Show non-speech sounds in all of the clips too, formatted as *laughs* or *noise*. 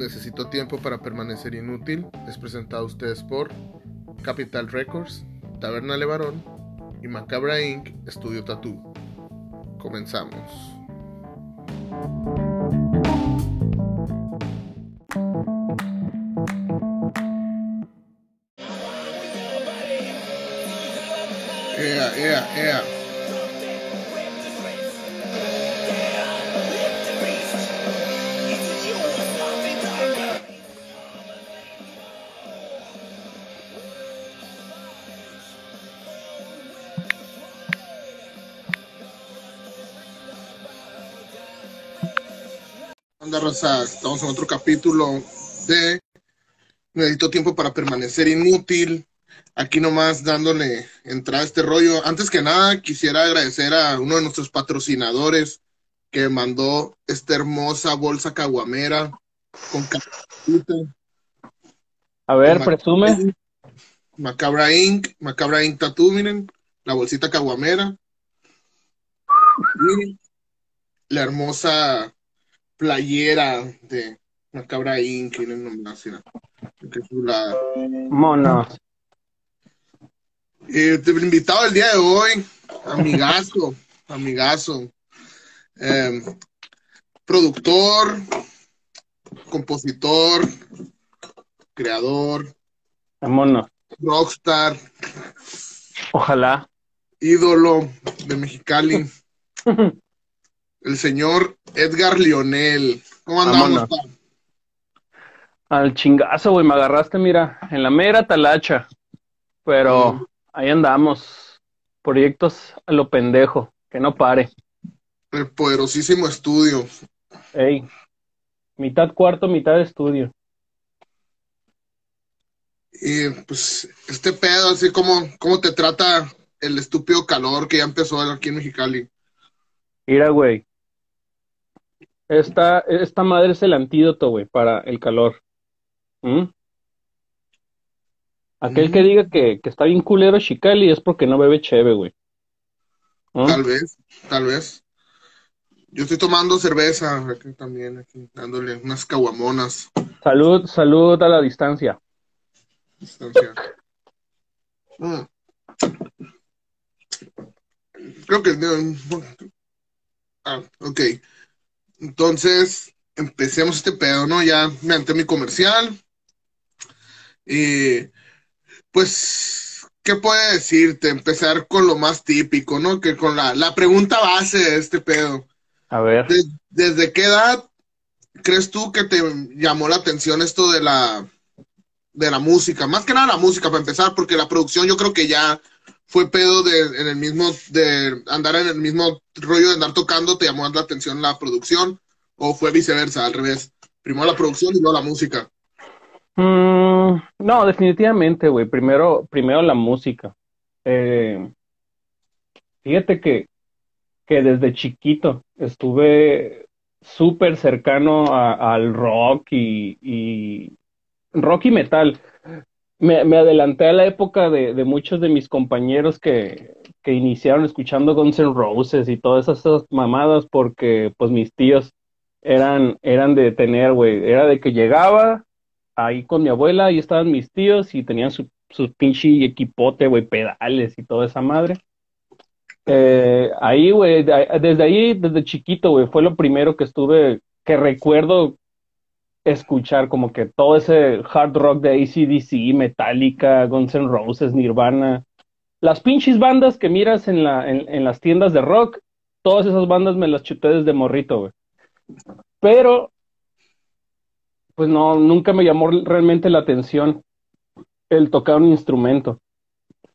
Necesito tiempo para permanecer inútil es presentado a ustedes por Capital Records, Taberna Levarón y Macabra Inc. Estudio Tattoo. Comenzamos. Yeah, yeah, yeah. Estamos en otro capítulo de Necesito tiempo para permanecer inútil. Aquí nomás dándole entrada a este rollo. Antes que nada, quisiera agradecer a uno de nuestros patrocinadores que mandó esta hermosa bolsa caguamera con. A ver, presume. Macabra Inc. Macabra Inc. Tattoo, miren. La bolsita caguamera. Y la hermosa playera de Macabra Inc. Miren nomás, mira. Qué chulada. Monos. Eh, el invitado del día de hoy, amigazo, *laughs* amigazo, eh, productor, compositor, creador, Monos. rockstar, Ojalá. ídolo de Mexicali, *laughs* el señor Edgar Lionel. ¿Cómo andamos? Al chingazo, güey. Me agarraste, mira, en la mera talacha. Pero Mm. ahí andamos. Proyectos a lo pendejo. Que no pare. El poderosísimo estudio. Ey. Mitad cuarto, mitad estudio. Y pues este pedo, así como, ¿cómo te trata el estúpido calor que ya empezó aquí en Mexicali? Mira, güey. Esta, esta madre es el antídoto, güey, para el calor. ¿Mm? Aquel que Mm. diga que, que está bien culero Chicali es porque no bebe cheve, güey. ¿Mm? Tal vez, tal vez. Yo estoy tomando cerveza aquí también, aquí, dándole unas caguamonas. Salud, salud a la distancia. distancia. Mm. Creo que... Ah, ok. Entonces, empecemos este pedo, ¿no? Ya me anté mi comercial. Y pues, ¿qué puede decirte? Empezar con lo más típico, ¿no? Que con la, la pregunta base de este pedo. A ver. ¿Des- ¿Desde qué edad crees tú que te llamó la atención esto de la de la música? Más que nada la música para empezar, porque la producción yo creo que ya fue pedo de en el mismo andar en el mismo rollo de andar tocando, te llamó la atención la producción o fue viceversa, al revés. Primero la producción y luego la música. Mm, no, definitivamente, güey. Primero, primero la música. Eh, fíjate que, que desde chiquito estuve súper cercano al rock y, y rock y metal. Me, adelanté a la época de, muchos de mis compañeros que, iniciaron escuchando Guns N' Roses y todas esas, mamadas porque pues mis tíos eran, eran de tener, güey, era de que llegaba ahí con mi abuela, ahí estaban mis tíos y tenían su, pinche equipote, güey, pedales y toda esa madre. Eh, ahí, güey, de- desde ahí, desde chiquito, güey, fue lo primero que estuve, que recuerdo escuchar como que todo ese hard rock de AC/DC, Metallica, Guns N' Roses, Nirvana, las pinches bandas que miras en la, en, las tiendas de rock, todas esas bandas me las chuté desde morrito, güey. Pero, pues no, nunca me llamó realmente la atención el tocar un instrumento,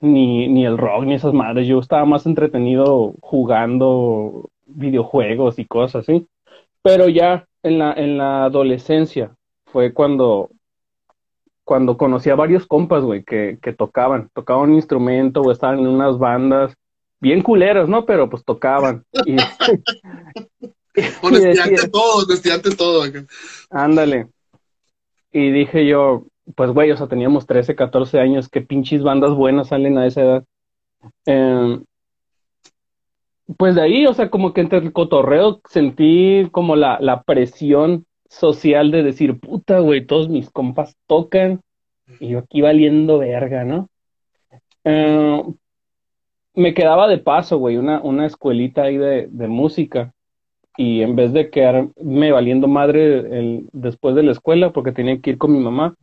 ni, ni el rock, ni esas madres. Yo estaba más entretenido jugando videojuegos y cosas así. Pero ya en la, en la adolescencia fue cuando, cuando conocí a varios compas, güey, que, que tocaban, tocaban un instrumento o estaban en unas bandas bien culeras, ¿no? Pero pues tocaban. Y, *laughs* Honestidad decía- ante todo, honestidad ante todo. Ándale. Y dije yo, pues güey, o sea, teníamos 13, 14 años, qué pinches bandas buenas salen a esa edad. Em, pues de ahí, o sea, como que entre el cotorreo sentí como la, la presión social de decir, puta, güey, todos mis compas tocan y yo aquí valiendo verga, ¿no? Eh, me quedaba de paso, güey, una, una escuelita ahí de, de música y en vez de quedarme valiendo madre después de la escuela porque tenía que ir con mi mamá,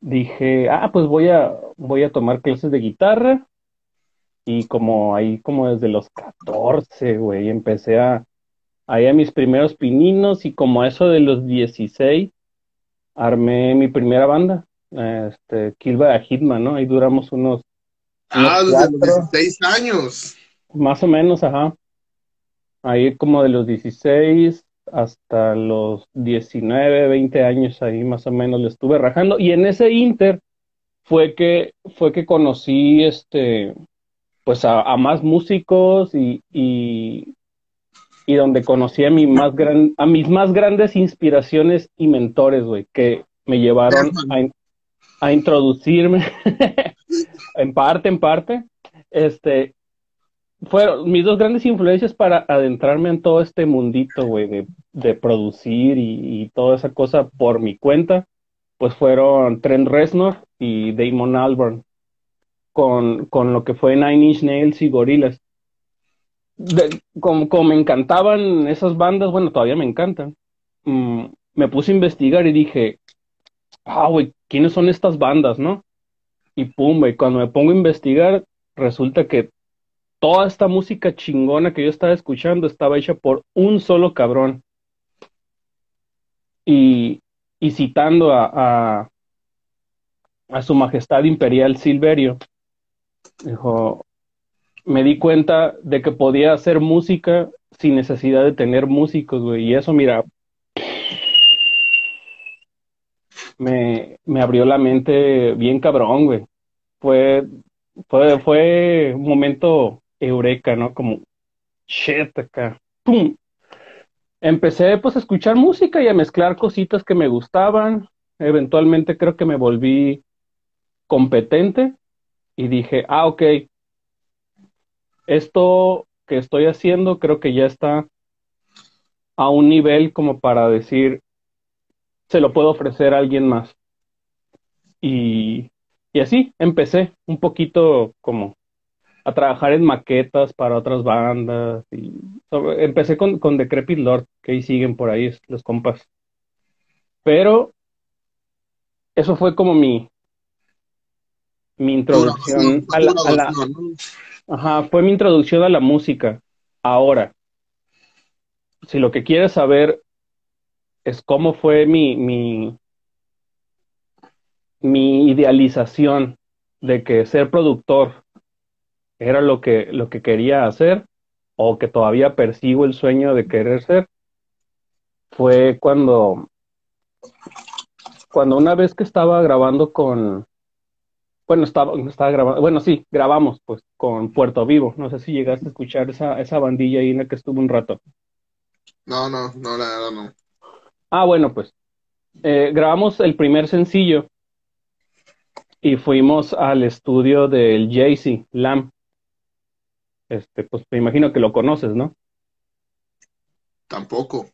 dije, ah, pues voy a, voy a tomar clases de guitarra y como ahí como desde los 14, güey, empecé a, ahí a mis primeros pininos y como a eso de los 16 armé mi primera banda, este, Kilba Hitman, ¿no? Ahí duramos unos... Ah, desde los 16 años. Más o menos, ajá. Ahí como de los 16 hasta los 19, 20 años ahí más o menos le estuve rajando y en ese inter fue que fue que conocí este pues a, más músicos y, y, donde conocí a, mi más gran, a mis más grandes inspiraciones y mentores, güey, que me llevaron a, a introducirme *laughs* en parte, en parte, este, fueron mis dos grandes influencias para adentrarme en todo este mundito, güey, de, de, producir y, y, toda esa cosa por mi cuenta, pues fueron Trent Reznor y Damon Albarn, con, con lo que fue Nine Inch Nails y Gorillaz. como, como, me encantaban esas bandas, bueno, todavía me encantan, mm, me puse a investigar y dije, ah, güey, ¿quiénes son estas bandas, no? Y pum, güey, cuando me pongo a investigar, resulta que toda esta música chingona que yo estaba escuchando estaba hecha por un solo cabrón. Y, y citando a, a, a, su majestad imperial Silverio, dijo, me di cuenta de que podía hacer música sin necesidad de tener músicos, güey. Y eso, mira, me, me abrió la mente bien cabrón, güey. Fue, fue, fue un momento eureka, ¿no? Como, shit, acá, ¡pum! Empecé pues a escuchar música y a mezclar cositas que me gustaban. Eventualmente creo que me volví competente y dije, ah, ok, esto que estoy haciendo creo que ya está a un nivel como para decir, se lo puedo ofrecer a alguien más. Y, y así empecé un poquito como a trabajar en maquetas para otras bandas. Y empecé con, con Decrepit Lord, que ahí siguen por ahí los compas. Pero eso fue como mi, mi introducción a la, Ajá, fue mi introducción a la música. Ahora, si lo que quieres saber es cómo fue mi, mi, mi idealización de que ser productor era lo que, lo que quería hacer o que todavía persigo el sueño de querer ser, fue cuando, cuando una vez que estaba grabando con, bueno, estaba, estaba grabando, bueno, sí, grabamos pues con Puerto Vivo, no sé si llegaste a escuchar esa, esa bandilla ahí en la que estuve un rato. No, no, no, la verdad no. Ah, bueno, pues eh, grabamos el primer sencillo y fuimos al estudio del Jay-Z, Lam, este, pues me imagino que lo conoces, ¿no? Tampoco.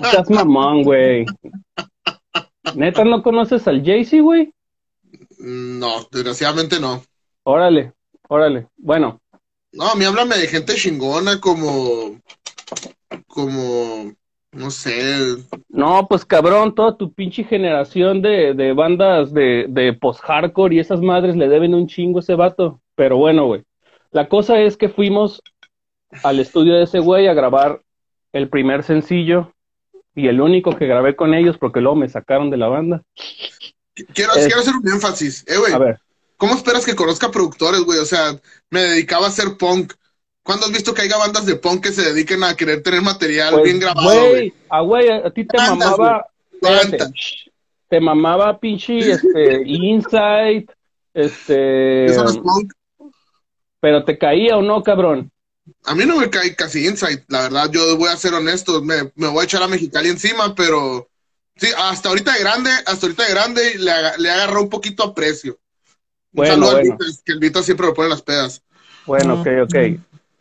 Estás mamón, güey. ¿Neta no conoces al Jay-Z, güey? No, desgraciadamente no. Órale, órale. Bueno. No, a mí háblame de gente chingona como. como. No sé. No, pues cabrón, toda tu pinche generación de, de bandas de, de post-hardcore y esas madres le deben un chingo a ese vato. Pero bueno, güey. La cosa es que fuimos al estudio de ese güey a grabar el primer sencillo y el único que grabé con ellos porque luego me sacaron de la banda. Quiero, quiero hacer un énfasis, eh, güey. A ver. ¿Cómo esperas que conozca productores, güey? O sea, me dedicaba a hacer punk. ¿Cuándo has visto que haya bandas de punk que se dediquen a querer tener material pues, bien grabado, güey? A güey, a ti te mamaba. te mamaba pinche este, Insight, este. ¿Eso no es punk? Pero te caía o no, cabrón. A mí no me cae casi Insight, la verdad, yo voy a ser honesto, me, me voy a echar a Mexicali encima, pero sí, hasta ahorita de grande, hasta ahorita de grande le, le agarró un poquito a precio. Bueno, bueno. que el Vito siempre lo pone las pedas. Bueno, ok, ok.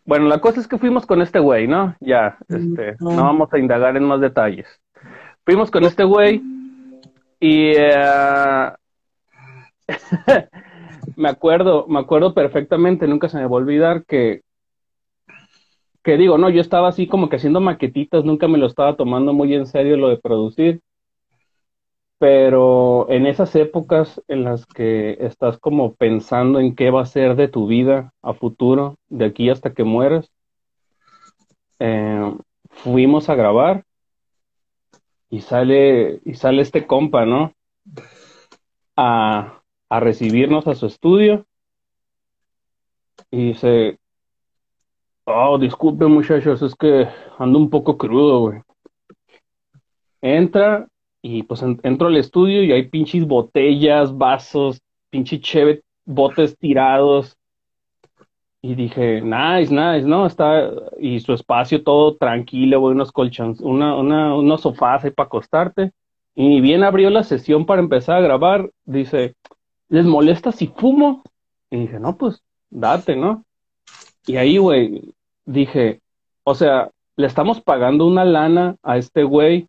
Bueno, la cosa es que fuimos con este güey, ¿no? Ya, este, no vamos a indagar en más detalles. fuimos con este güey y eh, *laughs* me acuerdo, me acuerdo perfectamente, nunca se me va a olvidar que, que digo, no, yo estaba así como que haciendo maquetitas, nunca me lo estaba tomando muy en serio lo de producir, pero en esas épocas en las que estás como pensando en qué va a ser de tu vida a futuro, de aquí hasta que mueras, eh, fuimos a grabar y sale, y sale este compa, ¿no? A, a recibirnos a su estudio. Y dice, oh, disculpen muchachos, es que ando un poco crudo, güey. Entra y pues entro al estudio y hay pinches botellas, vasos, pinche cheve, botes tirados. Y dije, nice, nice, ¿no? Está, y su espacio todo tranquilo, unos colchones, una, una, unos sofás ahí para acostarte. Y bien abrió la sesión para empezar a grabar, dice, ¿les molesta si fumo? Y dije, no, pues, date, ¿no? Y ahí, güey, dije, o sea, le estamos pagando una lana a este güey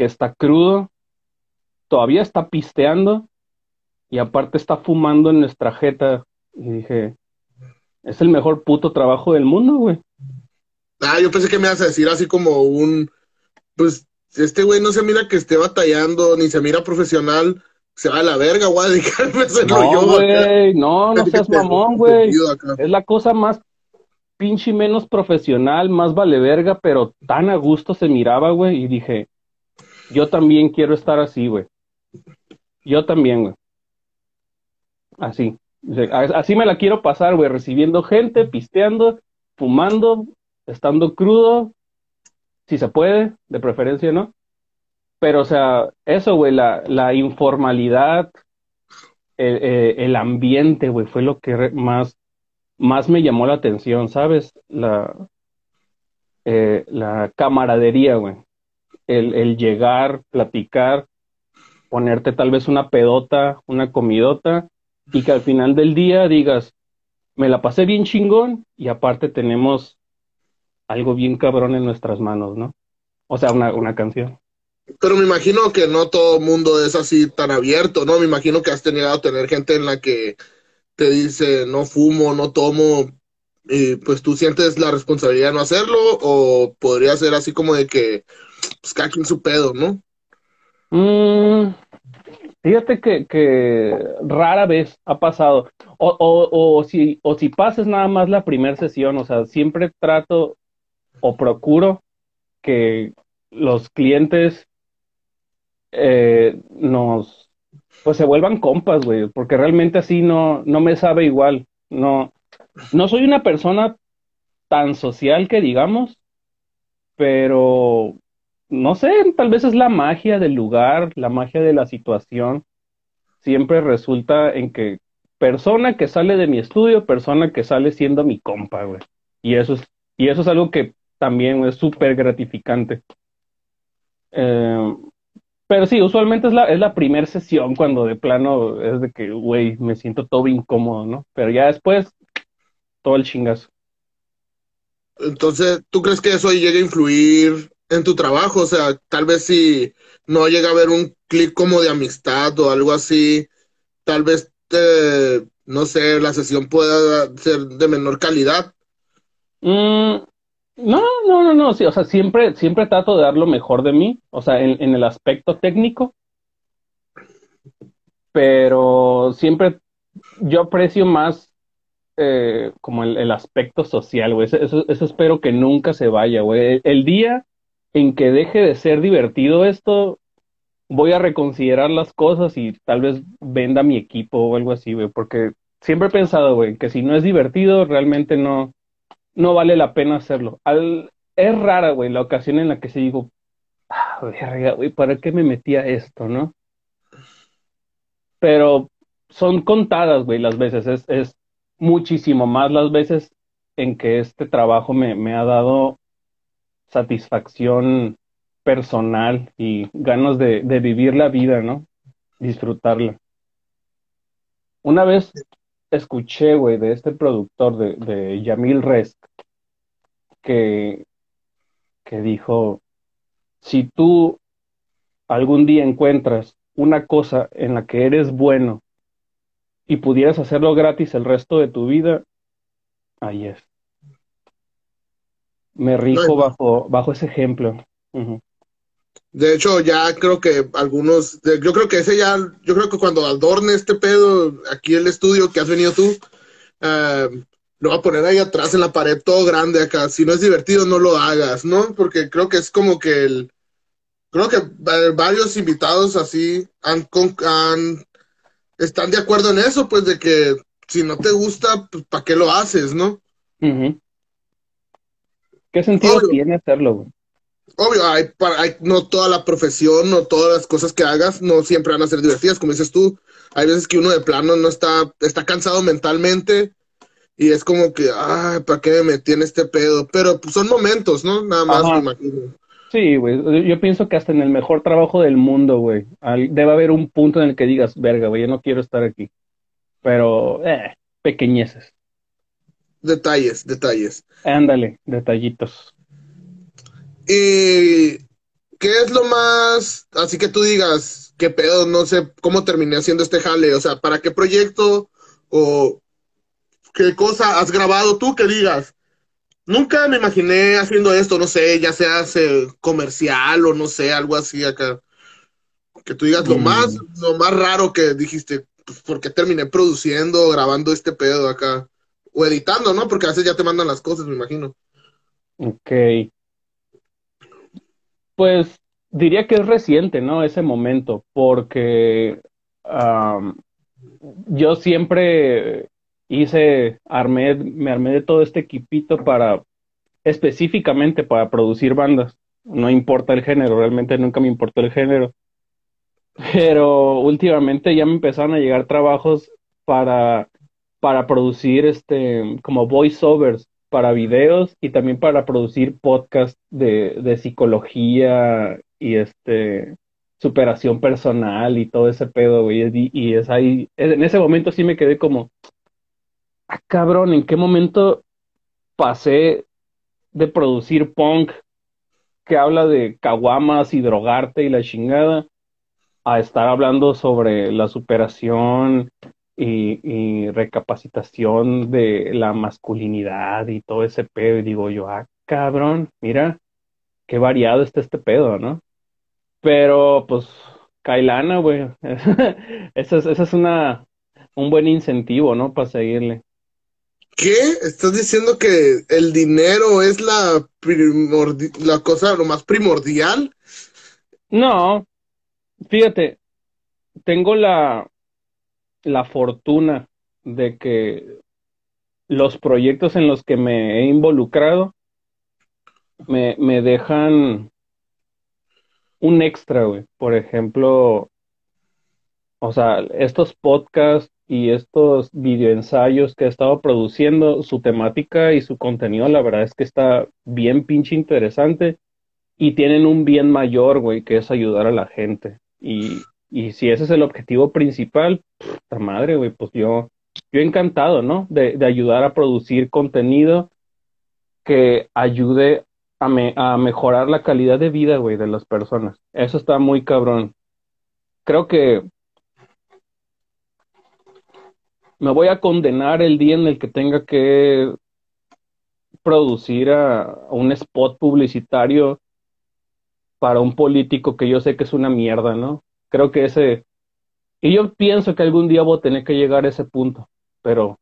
que está crudo, todavía está pisteando y aparte está fumando en nuestra jeta. Y dije, es el mejor puto trabajo del mundo, güey. Ah, yo pensé que me ibas a decir así como un, pues, este güey no se mira que esté batallando, ni se mira profesional, se va a la verga, güey, *laughs* no, güey, no, no seas *laughs* mamón, güey. Es la cosa más pinche menos profesional, más vale verga, pero tan a gusto se miraba, güey, y dije, yo también quiero estar así, güey. Yo también, güey. Así. Así me la quiero pasar, güey, recibiendo gente, pisteando, fumando, estando crudo, si se puede, de preferencia, ¿no? Pero, o sea, eso, güey, la, la informalidad, el, eh, ambiente, güey, fue lo que más, más me llamó la atención, ¿sabes? La, eh, la camaradería, güey. El, llegar, platicar, ponerte tal vez una pedota, una comidota, y que al final del día digas, me la pasé bien chingón, y aparte tenemos algo bien cabrón en nuestras manos, ¿no? O sea, una, una canción. Pero me imagino que no todo mundo es así tan abierto, ¿no? Me imagino que has tenido a tener gente en la que te dice, no fumo, no tomo, y pues tú sientes la responsabilidad de no hacerlo, o podría ser así como de que, pues en su pedo, ¿no? Mm, fíjate que, que, rara vez ha pasado. O, o, si, o si pasas nada más la primera sesión, o sea, siempre trato o procuro que los clientes eh, nos, pues se vuelvan compas, güey, porque realmente así no, no me sabe igual. No, no soy una persona tan social que digamos, pero no sé, tal vez es la magia del lugar, la magia de la situación. Siempre resulta en que persona que sale de mi estudio, persona que sale siendo mi compa, güey. Y eso es, y eso es algo que también es súper gratificante. Eh, pero sí, usualmente es la, es la primera sesión cuando de plano es de que, güey, me siento todo incómodo, ¿no? Pero ya después, todo el chingazo. Entonces, ¿tú crees que eso llega a influir en tu trabajo? O sea, tal vez si no llega a haber un clic como de amistad o algo así, tal vez, no sé, la sesión pueda ser de menor calidad. Mm, no, no, no, no, sí, o sea, siempre, siempre trato de dar lo mejor de mí, o sea, en, el aspecto técnico, pero siempre yo aprecio más eh, como el, aspecto social, güey, eso, espero que nunca se vaya, güey. El, día en que deje de ser divertido esto, voy a reconsiderar las cosas y tal vez venda mi equipo o algo así, güey, porque siempre he pensado, güey, que si no es divertido, realmente no, no vale la pena hacerlo. Es rara, güey, la ocasión en la que se digo, ah, güey, ¿para qué me metía esto, no? Pero son contadas, güey, las veces. Es, es muchísimo más las veces en que este trabajo me, me ha dado satisfacción personal y ganas de, vivir la vida, ¿no? Disfrutarla. Una vez escuché, güey, de este productor, de, Yamil Rest, que, que dijo, si tú algún día encuentras una cosa en la que eres bueno y pudieras hacerlo gratis el resto de tu vida, ahí es. Me rijo bajo, bajo ese ejemplo. De hecho, ya creo que algunos, yo creo que ese ya, yo creo que cuando adorne este pedo, aquí el estudio que has venido tú, eh, lo va a poner ahí atrás en la pared todo grande acá. Si no es divertido, no lo hagas, ¿no? Porque creo que es como que el, creo que varios invitados así han, han están de acuerdo en eso, pues de que si no te gusta, pues ¿para qué lo haces, no? ¿Qué sentido tiene hacerlo, güey? Obvio, hay, hay, no toda la profesión, no todas las cosas que hagas, no siempre van a ser divertidas, como dices tú. Hay veces que uno de plano no está, está cansado mentalmente y es como que, ay, ¿para qué me metí en este pedo? Pero pues, son momentos, ¿no? Nada más me imagino. Sí, güey. Yo pienso que hasta en el mejor trabajo del mundo, güey, debe haber un punto en el que digas, verga, güey, yo no quiero estar aquí. Pero, eh, pequeñeces. Detalles, detalles. Ándale, detallitos. ¿Y qué es lo más, así que tú digas, qué pedo, no sé cómo terminé haciendo este jale? O sea, ¿para qué proyecto o qué cosa has grabado tú que digas? Nunca me imaginé haciendo esto, no sé, ya sea comercial o no sé, algo así acá. Que tú digas lo mm. más, lo más raro que dijiste, pues, porque terminé produciendo, grabando este pedo acá. O editando, ¿no? Porque a veces ya te mandan las cosas, me imagino. Ok. Pues diría que es reciente, ¿no? Ese momento, porque yo siempre hice, armé, me armé de todo este equipito para, específicamente para producir bandas. No importa el género, realmente nunca me importó el género. Pero últimamente ya me empezaron a llegar trabajos para, para producir este, como voiceovers para videos y también para producir podcast de, de psicología y este superación personal y todo ese pedo, güey. Y, y es ahí, en ese momento sí me quedé como, ah, cabrón, ¿en qué momento pasé de producir punk que habla de caguamas y drogarte y la chingada a estar hablando sobre la superación y, recapacitación de la masculinidad y todo ese pedo? Y digo yo, ah, cabrón, mira, qué variado está este pedo, ¿no? Pero pues, Kailana, güey, *laughs* esa es, esa es una, un buen incentivo, ¿no? Para seguirle. ¿Qué? ¿Estás diciendo que el dinero es la, la cosa lo más primordial? No, fíjate, tengo la, la fortuna de que los proyectos en los que me he involucrado me, me dejan un extra, güey. Por ejemplo, o sea, estos podcasts y estos videoensayos que he estado produciendo, su temática y su contenido, la verdad es que está bien pinche interesante y tienen un bien mayor, güey, que es ayudar a la gente. Y, y si ese es el objetivo principal, puta madre, güey, pues yo, yo encantado, ¿no? De, ayudar a producir contenido que ayude a, me, a mejorar la calidad de vida, güey, de las personas. Eso está muy cabrón. Creo que me voy a condenar el día en el que tenga que producir a, un spot publicitario para un político que yo sé que es una mierda, ¿no? Creo que ese... Y yo pienso que algún día voy a tener que llegar a ese punto, pero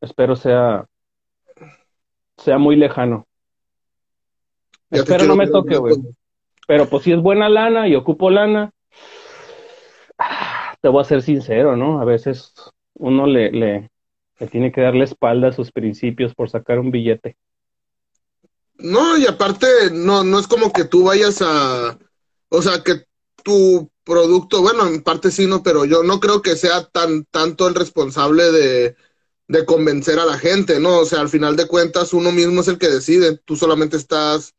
espero sea sea muy lejano. espero no me toque, güey. Pero pues si es buena lana y ocupo lana, te voy a ser sincero, ¿no? A veces uno le, le, tiene que darle espalda a sus principios por sacar un billete. No, y aparte, no, no es como que tú vayas a, o sea, que tu producto, bueno, en parte sí, no, pero yo no creo que sea tan tanto el responsable de, de convencer a la gente, ¿no? O sea, al final de cuentas uno mismo es el que decide, tú solamente estás,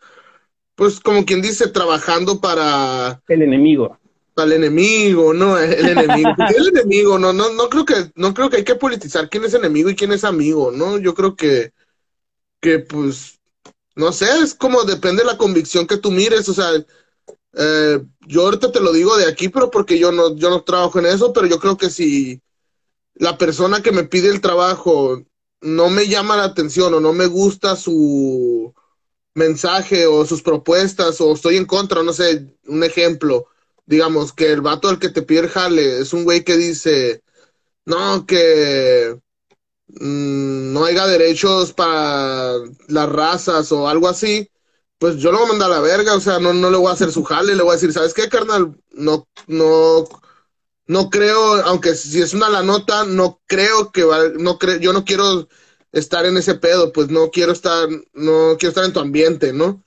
pues como quien dice, trabajando para... El enemigo al enemigo, ¿no? El enemigo. *laughs* el enemigo, no, no, no creo que, no creo que hay que politizar quién es enemigo y quién es amigo, ¿no? Yo creo que, que pues, no sé, es como depende de la convicción que tú mires, o sea, Eh, yo ahorita te lo digo de aquí, pero porque yo no, yo no trabajo en eso, pero yo creo que si la persona que me pide el trabajo no me llama la atención o no me gusta su mensaje o sus propuestas o estoy en contra, no sé, un ejemplo, digamos que el vato al que te pide el jale es un güey que dice, no, que mm, no haya derechos para las razas o algo así, pues yo lo voy a mandar a la verga, o sea, no, no le voy a hacer su jale, le voy a decir, ¿sabes qué, carnal? No, no, no creo, aunque si es una la nota, no creo que va, no creo, yo no quiero estar en ese pedo, pues no quiero estar, no quiero estar en tu ambiente, ¿no?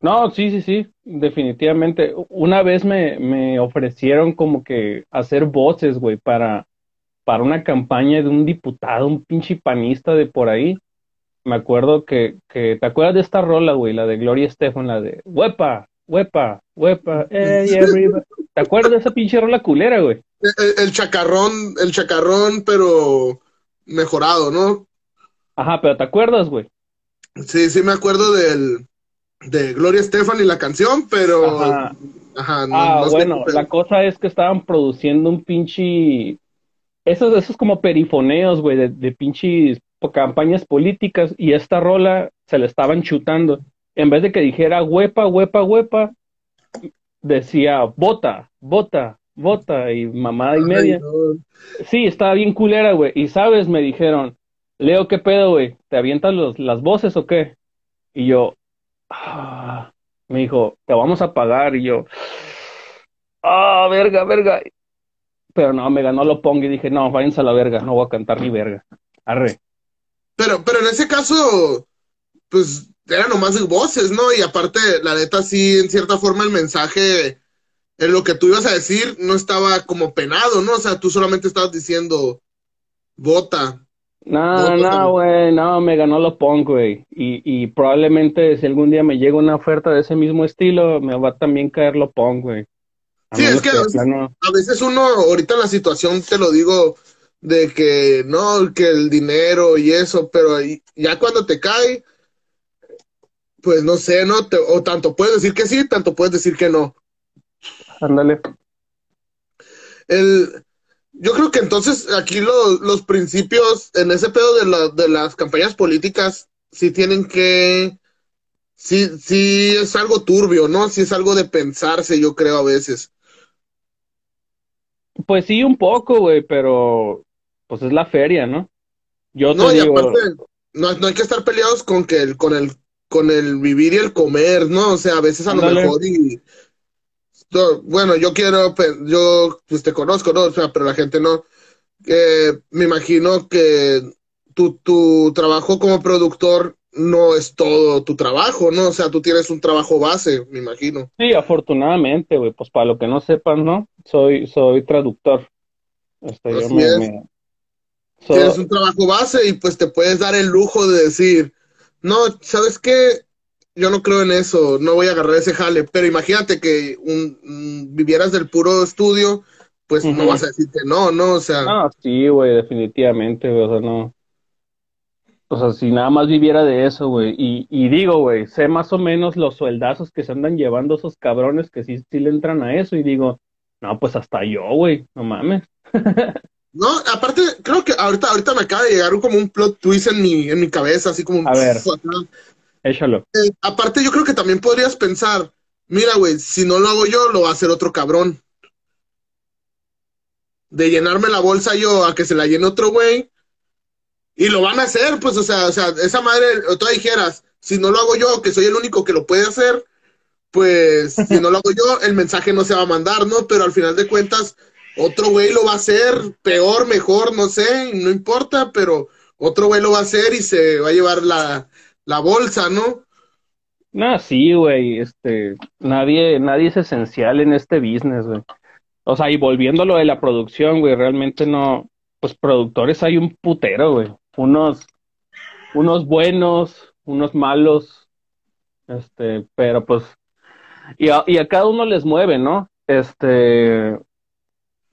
No, sí, sí, sí, definitivamente. Una vez me, me ofrecieron como que hacer voces, güey, para, para una campaña de un diputado, un pinche panista de por ahí me acuerdo que, que, ¿te acuerdas de esta rola, güey? La de Gloria Estefan, la de huepa, huepa, huepa, *laughs* ¿Te acuerdas de esa pinche rola culera, güey? El, chacarrón, el chacarrón, pero mejorado, ¿no? Ajá, pero ¿te acuerdas, güey? Sí, sí me acuerdo del, de Gloria Estefan y la canción, pero... Ajá. no, ah, bueno, la cosa es que estaban produciendo un pinche... Esos, esos como perifoneos, güey, de, de pinches campañas políticas y esta rola se le estaban chutando. En vez de que dijera huepa, huepa, huepa, decía vota, vota, vota y mamada y media. Sí, estaba bien culera, güey. Y sabes, me dijeron, Leo, ¿qué pedo, güey? ¿Te avientas los, las voces o qué? Y yo, ah", me dijo, te vamos a pagar. Y yo, ah, verga, verga. Pero no, me ganó lo pongo y dije, no, váyanse a la verga, no voy a cantar ni verga. Arre. Pero, pero en ese caso, pues eran nomás voces, ¿no? Y aparte, la neta, sí, en cierta forma el mensaje, en lo que tú ibas a decir, no estaba como penado, ¿no? O sea, tú solamente estabas diciendo, vota. No, no, güey, no, me ganó lo punk, güey. Y, y probablemente si algún día me llega una oferta de ese mismo estilo, me va a también caer lo punk, güey. Sí, es que, a veces uno, ahorita en la situación, te lo digo, de que no, que el dinero y eso, pero ya cuando te cae, pues no sé, ¿no? o tanto puedes decir que sí, tanto puedes decir que no. Ándale. El, yo creo que entonces aquí los principios en ese pedo de, la, de las campañas políticas sí tienen que, sí, sí es algo turbio, ¿no? Sí es algo de pensarse, yo creo a veces. Pues sí, un poco, güey, pero pues es la feria, ¿no? Yo no, y aparte, no, hay que estar peleados con que el, con el, con el vivir y el comer, ¿no? O sea, a veces a lo mejor y, bueno, yo quiero, yo pues te conozco, ¿no? O sea, pero la gente no. Eh, me imagino que tu, tu trabajo como productor no es todo tu trabajo, ¿no? O sea, tú tienes un trabajo base, me imagino. Sí, afortunadamente, güey, pues para lo que no sepan, ¿no? Soy, soy traductor. Este, yo me, Tienes un trabajo base y pues te puedes dar el lujo de decir, no, ¿sabes qué? Yo no creo en eso, no voy a agarrar ese jale, pero imagínate que un, vivieras del puro estudio, pues no vas a decir que no, ¿no? O sea... Ah, sí, güey, definitivamente, güey, o sea, no. O sea, si nada más viviera de eso, güey. Y, y digo, güey, sé más o menos los sueldazos que se andan llevando esos cabrones que sí, sí le entran a eso y digo, no, pues hasta yo, güey, no mames. *laughs* No, aparte, creo que ahorita, ahorita me acaba de llegar como un plot twist en mi, en mi cabeza, así como... A ver, échalo. Eh, aparte, yo creo que también podrías pensar, mira, güey, si no lo hago yo, lo va a hacer otro cabrón. De llenarme la bolsa yo a que se la llene otro güey. Y lo van a hacer, pues, o sea, o sea, esa madre, o tú dijeras, si no lo hago yo, que soy el único que lo puede hacer, pues, si no lo hago yo, el mensaje no se va a mandar, ¿no? Pero al final de cuentas, otro güey lo va a hacer, peor, mejor, no sé, no importa, pero otro güey lo va a hacer y se va a llevar la, la bolsa, ¿no? No, sí, güey, este, nadie, nadie es esencial en este business, güey. O sea, y volviendo a lo de la producción, güey, realmente no, pues productores hay un putero, güey. Unos, unos buenos, unos malos, este, pero pues, y a, y a cada uno les mueve, ¿no? Este,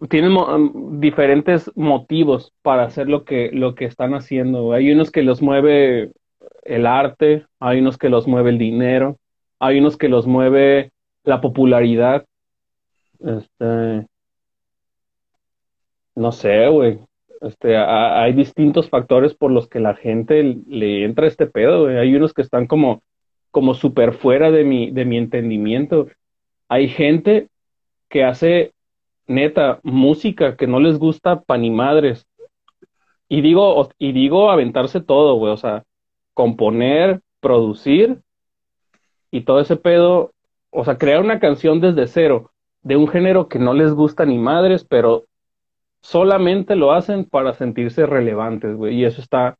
tienen diferentes motivos para hacer lo que, lo que están haciendo. Hay unos que los mueve el arte, hay unos que los mueve el dinero, hay unos que los mueve la popularidad. Este, no sé, güey. Este, hay distintos factores por los que la gente le entra este pedo. Hay unos que están como, como súper fuera de mi, de mi entendimiento. Hay gente que hace, neta, música que no les gusta pa' ni madres. Y digo, y digo aventarse todo, güey. O sea, componer, producir y todo ese pedo. O sea, crear una canción desde cero de un género que no les gusta ni madres, pero solamente lo hacen para sentirse relevantes, güey. Y eso está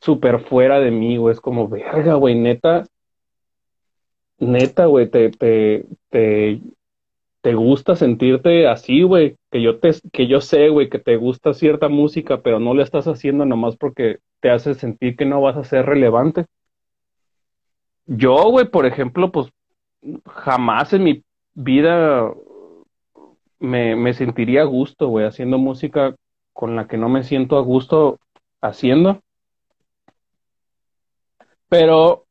súper fuera de mí, güey. Es como, verga, güey, neta. Neta, güey, te, te, te, te gusta sentirte así, güey. Que yo te, que yo sé, güey, que te gusta cierta música, pero no la estás haciendo nomás porque te hace sentir que no vas a ser relevante. Yo, güey, por ejemplo, pues jamás en mi vida me, me sentiría a gusto, güey, haciendo música con la que no me siento a gusto haciendo. Pero,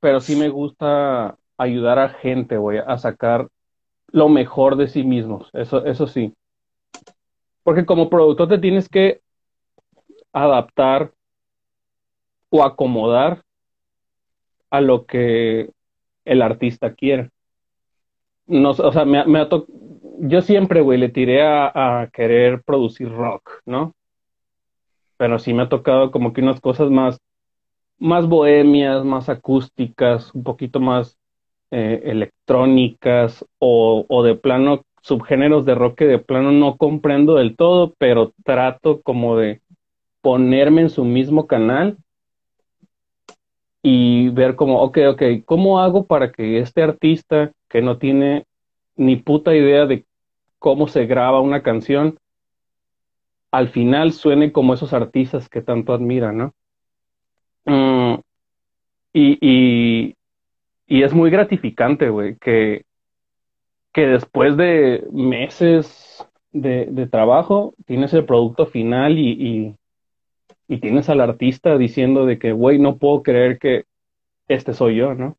pero sí me gusta ayudar a gente, güey, a sacar lo mejor de sí mismos. Eso, eso sí. Porque como productor te tienes que adaptar o acomodar a lo que el artista quiere. No, o sea, me, me ha, yo siempre, güey, le tiré a, querer producir rock, ¿no? Pero sí me ha tocado como que unas cosas más, más bohemias, más acústicas, un poquito más eh, electrónicas o, o de plano subgéneros de rock que de plano no comprendo del todo, pero trato como de ponerme en su mismo canal y ver como, ok, ok, ¿cómo hago para que este artista que no tiene ni puta idea de cómo se graba una canción, al final suene como esos artistas que tanto admiran, ¿no? Mm, y, y, y, es muy gratificante, güey, que, que después de meses de, de, trabajo tienes el producto final y, y, y tienes al artista diciendo de que, güey, no puedo creer que este soy yo, ¿no?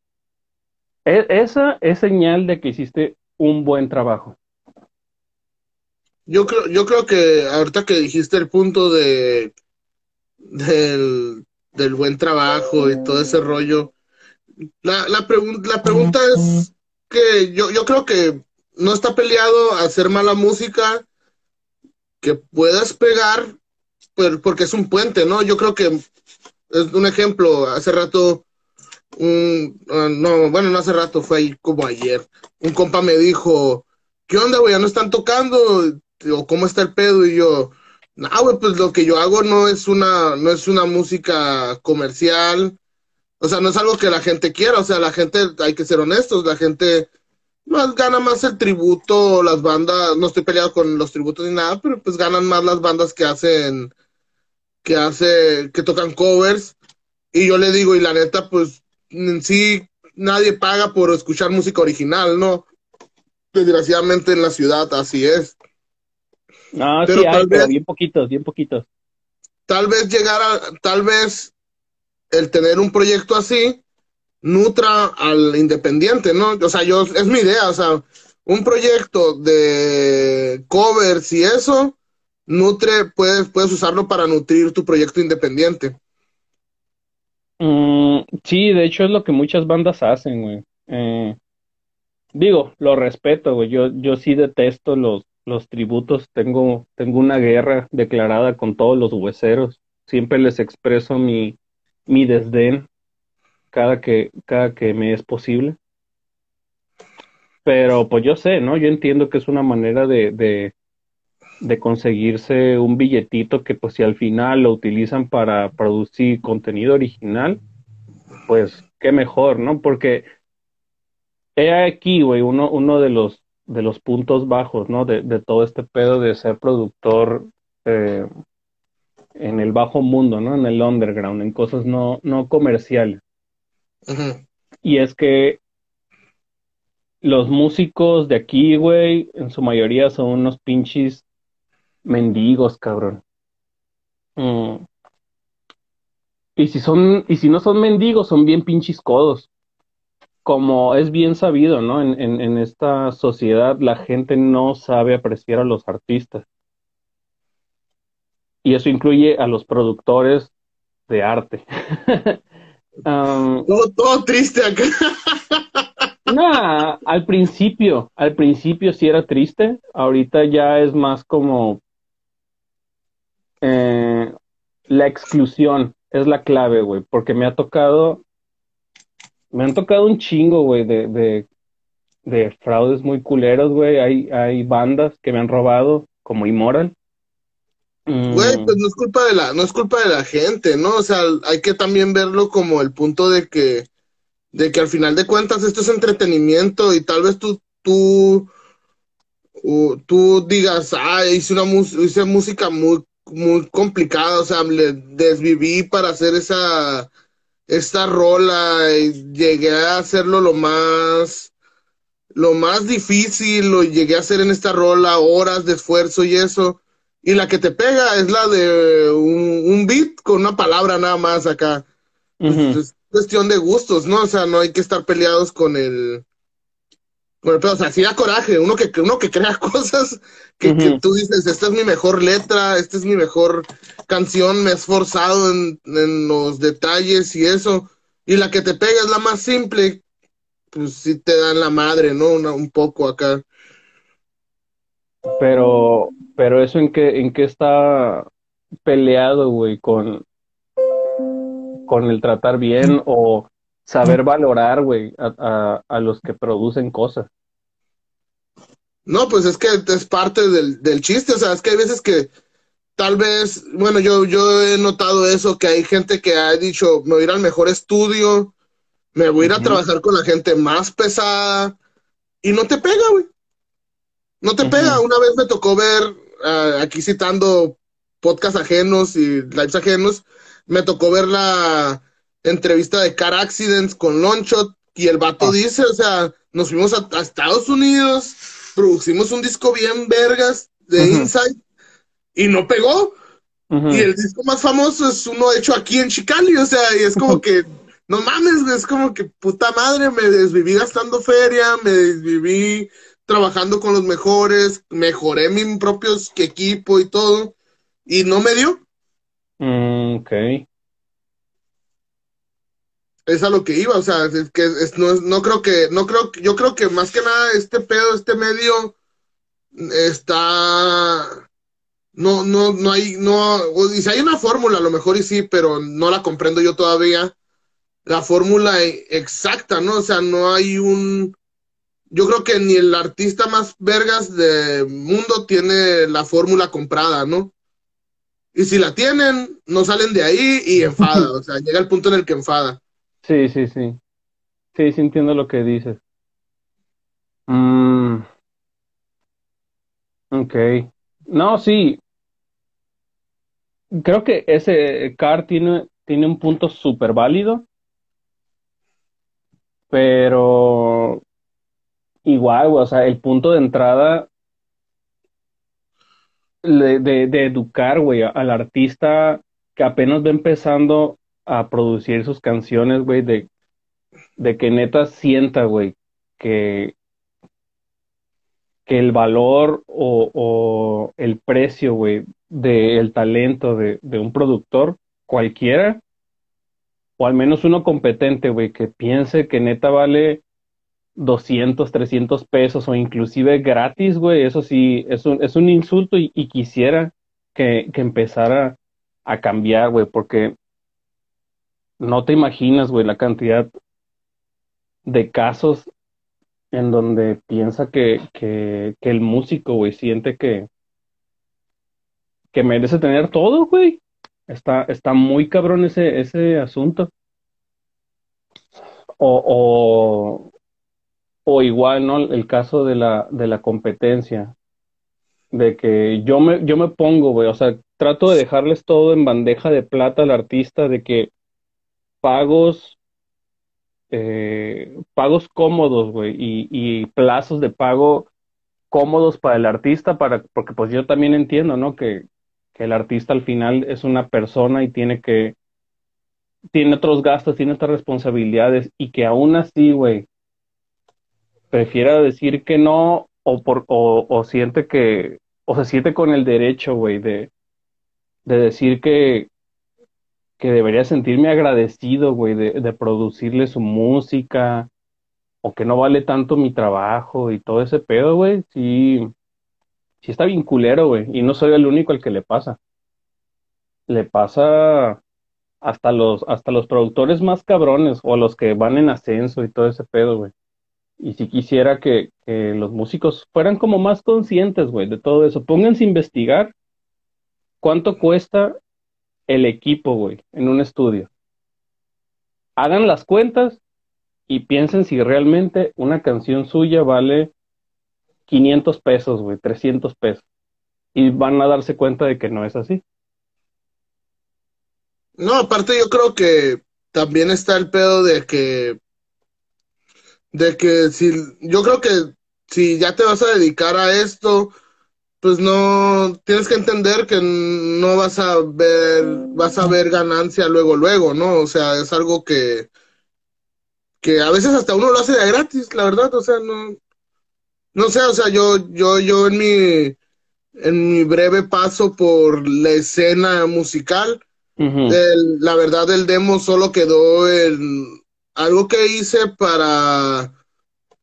E, esa es señal de que hiciste un buen trabajo. Yo creo, yo creo que ahorita que dijiste el punto de del, buen trabajo y todo ese rollo, la, la, la pregunta es que yo, yo creo que no está peleado hacer mala música, que puedas pegar, porque es un puente, ¿no? Yo creo que es un ejemplo, hace rato, un, ah, no, bueno, no hace rato, fue ahí como ayer, un compa me dijo, ¿qué onda, güey? Ya no están tocando, o cómo está el pedo, y yo, no, güey, pues lo que yo hago no es una, no es una música comercial, o sea, no es algo que la gente quiera, o sea, la gente, hay que ser honestos, la gente más gana más el tributo, las bandas, no estoy peleado con los tributos ni nada, pero pues ganan más las bandas que hacen, que hace, que tocan covers, y yo le digo, y la neta, pues, en sí, nadie paga por escuchar música original, ¿no? Desgraciadamente en la ciudad así es. No, pero sí hay, pero bien poquitos, bien poquitos. Tal vez llegar a, tal vez el tener un proyecto así nutra al independiente, ¿no? O sea, yo, es mi idea, o sea, un proyecto de covers y eso, nutre, puedes, puedes usarlo para nutrir tu proyecto independiente. Mm, sí, de hecho es lo que muchas bandas hacen, güey. Eh, digo, lo respeto, güey. Yo, yo sí detesto los, los tributos, tengo, tengo una guerra declarada con todos los hueseros. Siempre les expreso mi, mi desdén cada que, cada que me es posible. Pero pues yo sé, ¿no? Yo entiendo que es una manera de, de, conseguirse un billetito que pues si al final lo utilizan para producir contenido original, pues qué mejor, ¿no? Porque he aquí, güey, uno, uno de los de los puntos bajos, ¿no? De, de todo este pedo de ser productor eh, en el bajo mundo, ¿no? En el underground, en cosas no, no comerciales. Y es que los músicos de aquí, güey, en su mayoría son unos pinches mendigos, cabrón. Mm. Y si son, y si no son mendigos, son bien pinches codos. como es bien sabido, ¿no? En, en, en esta sociedad la gente no sabe apreciar a los artistas. Y eso incluye a los productores de arte. *laughs* Um, todo, triste acá. *laughs* nah, al principio, al principio sí era triste, ahorita ya es más como eh, la exclusión es la clave, güey, porque me ha tocado, me han tocado un chingo, güey, de, de, de fraudes muy culeros, güey, hay, hay bandas que me han robado, como Immoral, Güey, mm. pues no es culpa de la, no es culpa de la gente, ¿no? O sea, hay que también verlo como el punto de que, de que al final de cuentas esto es entretenimiento y tal vez tú, tú, tú digas, ah, hice una hice música muy, muy complicada, o sea, le desviví para hacer esa, esta rola y llegué a hacerlo lo más, lo más difícil, lo llegué a hacer en esta rola, horas de esfuerzo y eso y la que te pega es la de un, beat con una palabra nada más acá. Es cuestión de gustos, ¿no? O sea, no hay que estar peleados con el... Con el o sea, si da coraje, uno que, uno que crea *laughs* cosas que, que, tú dices, esta es mi mejor letra, esta es mi mejor canción, me he esforzado en, en los detalles y eso. Y la que te pega es la más simple, pues sí te dan la madre, ¿no? un poco acá. Pero, pero eso en qué, en qué está peleado, güey, con, con el tratar bien o saber valorar, güey, a, a, los que producen cosas. No, pues es que es parte del, del chiste, o sea, es que hay veces que tal vez, bueno, yo, yo he notado eso, que hay gente que ha dicho, me voy a ir al mejor estudio, me voy a ir a trabajar con la gente más pesada, y no te pega, güey. No te pega. Una vez me tocó ver, ah, aquí citando podcasts ajenos y lives ajenos, me tocó ver la entrevista de Car Accidents con Longshot y el vato ah. dice, o sea, nos fuimos a, Estados Unidos, producimos un disco bien vergas de Inside y no pegó. Y el disco más famoso es uno hecho aquí en Chicali, o sea, y es como que, no mames, es como que puta madre, me desviví gastando feria, me desviví trabajando con los mejores, mejoré mi propio equipo y todo, y no me dio. Mm, ok. Es a lo que iba, o sea, es que no, no creo que, no creo yo creo que más que nada este pedo, este medio está, no, no, no hay, no, y si hay una fórmula, a lo mejor y sí, pero no la comprendo yo todavía, la fórmula exacta, ¿no? O sea, no hay un, yo creo que ni el artista más vergas del mundo tiene la fórmula comprada, ¿no? Y si la tienen, no salen de ahí y *laughs* enfada, o sea, llega el punto en el que enfada. Sí, sí, sí. Sí, sí entiendo lo que dices. Mm. Ok. No, sí. Creo que ese car tiene, tiene un punto súper válido. Pero igual, o sea, el punto de entrada de, educar, güey, al artista que apenas va empezando a producir sus canciones, güey, de, de que neta sienta, güey, que, que el valor o, o el precio, güey, del talento de, de un productor, cualquiera, o al menos uno competente, güey, que piense que neta vale 200, 300 pesos o inclusive gratis, güey, eso sí, es un, es un insulto y, quisiera que, que, empezara a cambiar, güey, porque no te imaginas, güey, la cantidad de casos en donde piensa que, que, que el músico, güey, siente que, que merece tener todo, güey. Está, está muy cabrón ese, ese asunto. O, o igual, ¿no? El caso de la, de la competencia, de que yo me, yo me pongo, güey, o sea, trato de dejarles todo en bandeja de plata al artista, de que pagos, eh, pagos cómodos, güey, y, y plazos de pago cómodos para el artista, para, porque pues yo también entiendo, ¿no? Que, que el artista al final es una persona y tiene que, tiene otros gastos, tiene otras responsabilidades, y que aún así, güey, prefiera decir que no o, por, o, siente que, o se siente con el derecho, güey, de, de decir que, que debería sentirme agradecido, güey, de, producirle su música, o que no vale tanto mi trabajo y todo ese pedo, güey, sí, sí está bien culero, y no soy el único al que le pasa. Le pasa hasta los, hasta los productores más cabrones, o los que van en ascenso y todo ese pedo, güey. Y si quisiera que, los músicos fueran como más conscientes, güey, de todo eso. Pónganse a investigar cuánto cuesta el equipo, güey, en un estudio. Hagan las cuentas y piensen si realmente una canción suya vale 500 pesos, güey, 300 pesos. Y van a darse cuenta de que no es así. No, aparte yo creo que también está el pedo de que, de que si, yo creo que si ya te vas a dedicar a esto, pues no, tienes que entender que no vas a ver, vas a ver ganancia luego, luego, ¿no? O sea, es algo que, que a veces hasta uno lo hace de gratis, la verdad, o sea, no, no sé, o sea, yo, yo, yo en mi, en mi breve paso por la escena musical, el- la verdad el demo solo quedó en algo que hice para,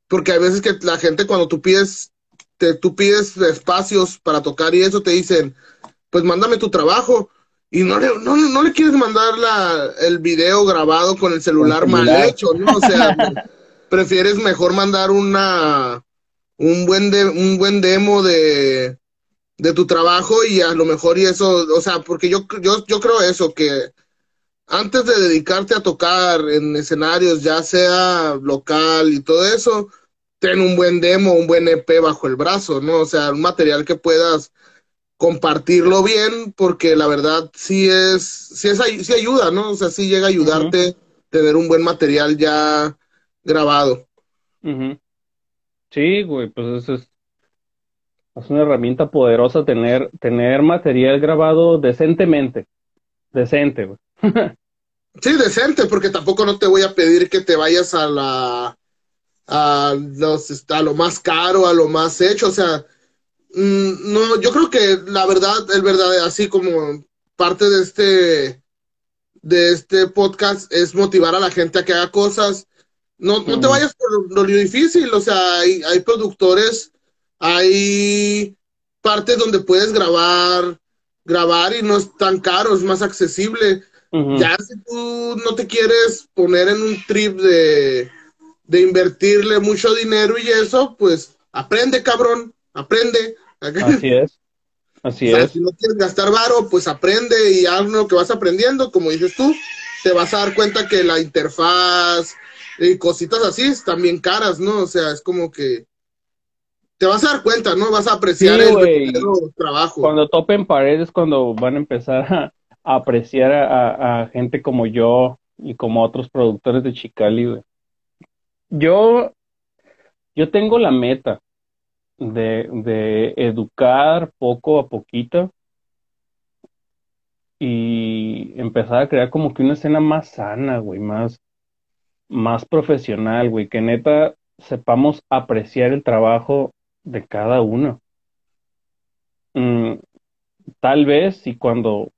porque hay veces que la gente cuando tú pides, te, tú pides espacios para tocar y eso te dicen, pues mándame tu trabajo. Y no le, no, no le quieres mandar la, el video grabado con el celular mal celular. hecho, ¿no? O sea, *laughs* prefieres mejor mandar una, un buen, de, un buen demo de, de tu trabajo y a lo mejor y eso, o sea, porque yo, yo, yo creo eso, que antes de dedicarte a tocar en escenarios, ya sea local y todo eso, ten un buen demo, un buen EP bajo el brazo, ¿no? O sea, un material que puedas compartirlo bien, porque la verdad sí es, sí es, sí ayuda, ¿no? O sea, sí llega a ayudarte tener un buen material ya grabado. Ujú. Sí, güey, pues eso es, es una herramienta poderosa tener, tener material grabado decentemente. Decente, güey. Sí, decente, porque tampoco no te voy a pedir que te vayas a la a los a lo más caro, a lo más hecho, o sea, mm, no, yo creo que la verdad, el verdad, así como parte de este de este podcast es motivar a la gente a que haga cosas. No, no te vayas por lo, lo difícil, o sea, hay, hay productores, hay partes donde puedes grabar, grabar y no es tan caro, es más accesible. Ya si tú no te quieres poner en un trip de, de invertirle mucho dinero y eso, pues aprende, cabrón, aprende. Así *laughs* es. Así O sea, es. si no quieres gastar varo, pues aprende y haz lo que vas aprendiendo, como dices tú, te vas a dar cuenta que la interfaz y cositas así están bien caras, ¿no? O sea, es como que te vas a dar cuenta, ¿no? Vas a apreciar Sí, el trabajo. Cuando topen paredes, cuando van a empezar a apreciar a, gente como yo y como otros productores de Chicali, güey. Yo, yo tengo la meta de, educar poco a poquito y empezar a crear como que una escena más sana, güey, más, más profesional, güey, que neta sepamos apreciar el trabajo de cada uno. Mm, tal vez y cuando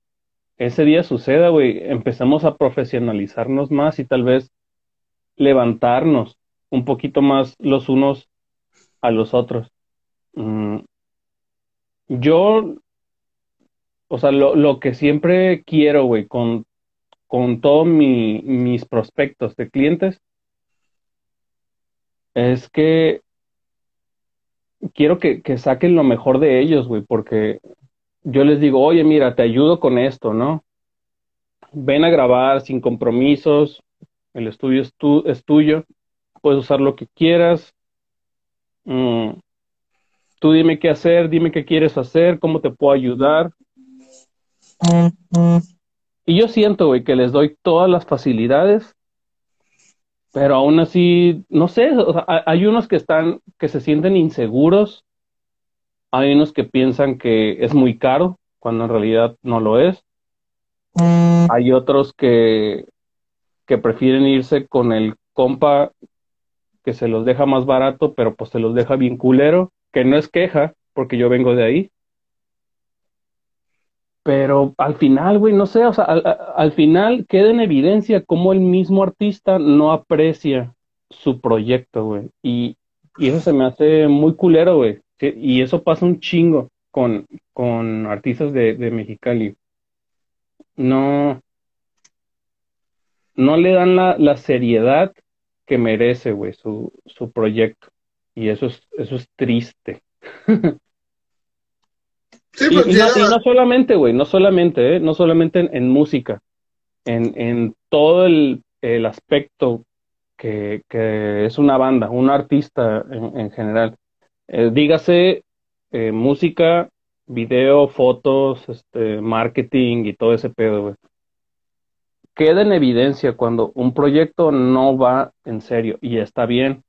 ese día suceda, güey, empecemos a profesionalizarnos más y tal vez levantarnos un poquito más los unos a los otros. Mm, yo, o sea, lo, lo que siempre quiero, güey, con, con todos mi- mis prospectos de clientes es que quiero que, que saquen lo mejor de ellos, güey, porque yo les digo, oye, mira, te ayudo con esto, ¿no? Ven a grabar sin compromisos, el estudio es, tu- es tuyo, puedes usar lo que quieras. Mm, tú dime qué hacer, dime qué quieres hacer, cómo te puedo ayudar. Y yo siento, güey, que les doy todas las facilidades, pero aún así, no sé, hay unos que están, que se sienten inseguros, hay unos que piensan que es muy caro, cuando en realidad no lo es. Hay otros que, que prefieren irse con el compa que se los deja más barato, pero pues se los deja bien culero, que no es queja, porque yo vengo de ahí. Pero al final, güey, no sé, o sea, al, final queda en evidencia cómo el mismo artista no aprecia su proyecto, güey. Y, y eso se me hace muy culero, güey. Y eso pasa un chingo con, con artistas de, de Mexicali. No, no le dan la, la seriedad que merece, güey, su, su proyecto. Y eso es, eso es triste. *laughs* Sí, pues y, no, solamente, güey, no solamente, ¿eh? no solamente en, música, en, en todo el, el aspecto que, que, es una banda, un artista en, en general. Eh, dígase eh, música, video, fotos, este, marketing y todo ese pedo, queda en evidencia cuando un proyecto no va en serio y está bien,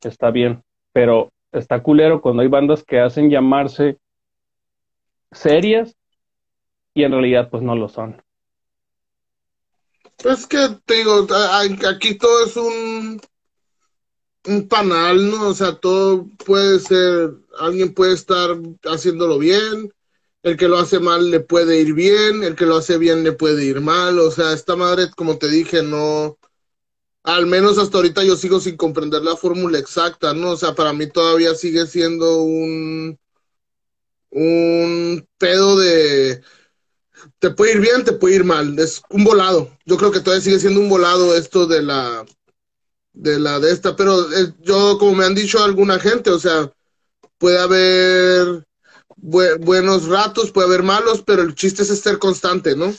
está bien, pero está culero cuando hay bandas que hacen llamarse serias y en realidad pues no lo son. Es que te digo, aquí todo es un, un panal, ¿no? O sea, todo puede ser, alguien puede estar haciéndolo bien, el que lo hace mal le puede ir bien, el que lo hace bien le puede ir mal, o sea, esta madre, como te dije, no, al menos hasta ahorita yo sigo sin comprender la fórmula exacta, ¿no? O sea, para mí todavía sigue siendo un, un pedo de, te puede ir bien, te puede ir mal, es un volado, yo creo que todavía sigue siendo un volado esto de la, de la de esta, pero eh, yo, como me han dicho alguna gente, o sea, puede haber buenos ratos, puede haber malos, pero el chiste es ser constante, ¿no?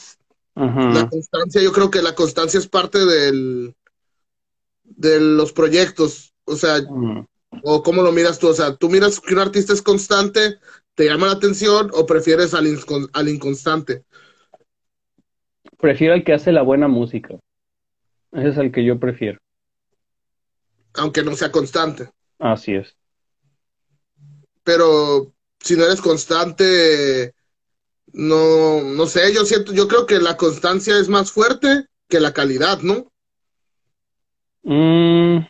La constancia, yo creo que la constancia es parte del de los proyectos, o sea, o cómo lo miras tú, o sea, tú miras que un artista es constante, te llama la atención o prefieres al, al inconstante. Prefiero al que hace la buena música. Ese es el que yo prefiero. Aunque no sea constante. Así es. Pero si no eres constante, no, no sé, yo siento, yo creo que la constancia es más fuerte que la calidad, ¿no? Mm.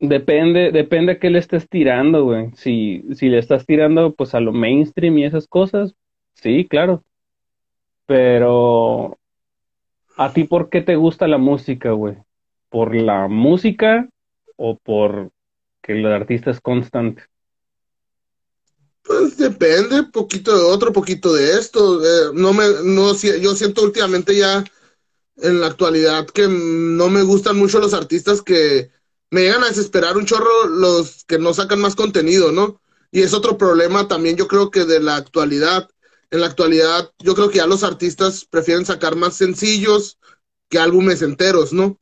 Depende, depende a qué le estés tirando, güey. Si, si le estás tirando, pues, a lo mainstream y esas cosas, sí, claro. Pero, ¿a ti por qué te gusta la música, güey? ¿Por la música o por que el artista es constante? Pues depende, poquito de otro, poquito de esto. Eh, no me, no, yo siento últimamente ya en la actualidad que no me gustan mucho los artistas que me llegan a desesperar un chorro los que no sacan más contenido, ¿no? Y es otro problema también, yo creo que de la actualidad. En la actualidad, yo creo que ya los artistas prefieren sacar más sencillos que álbumes enteros, ¿no?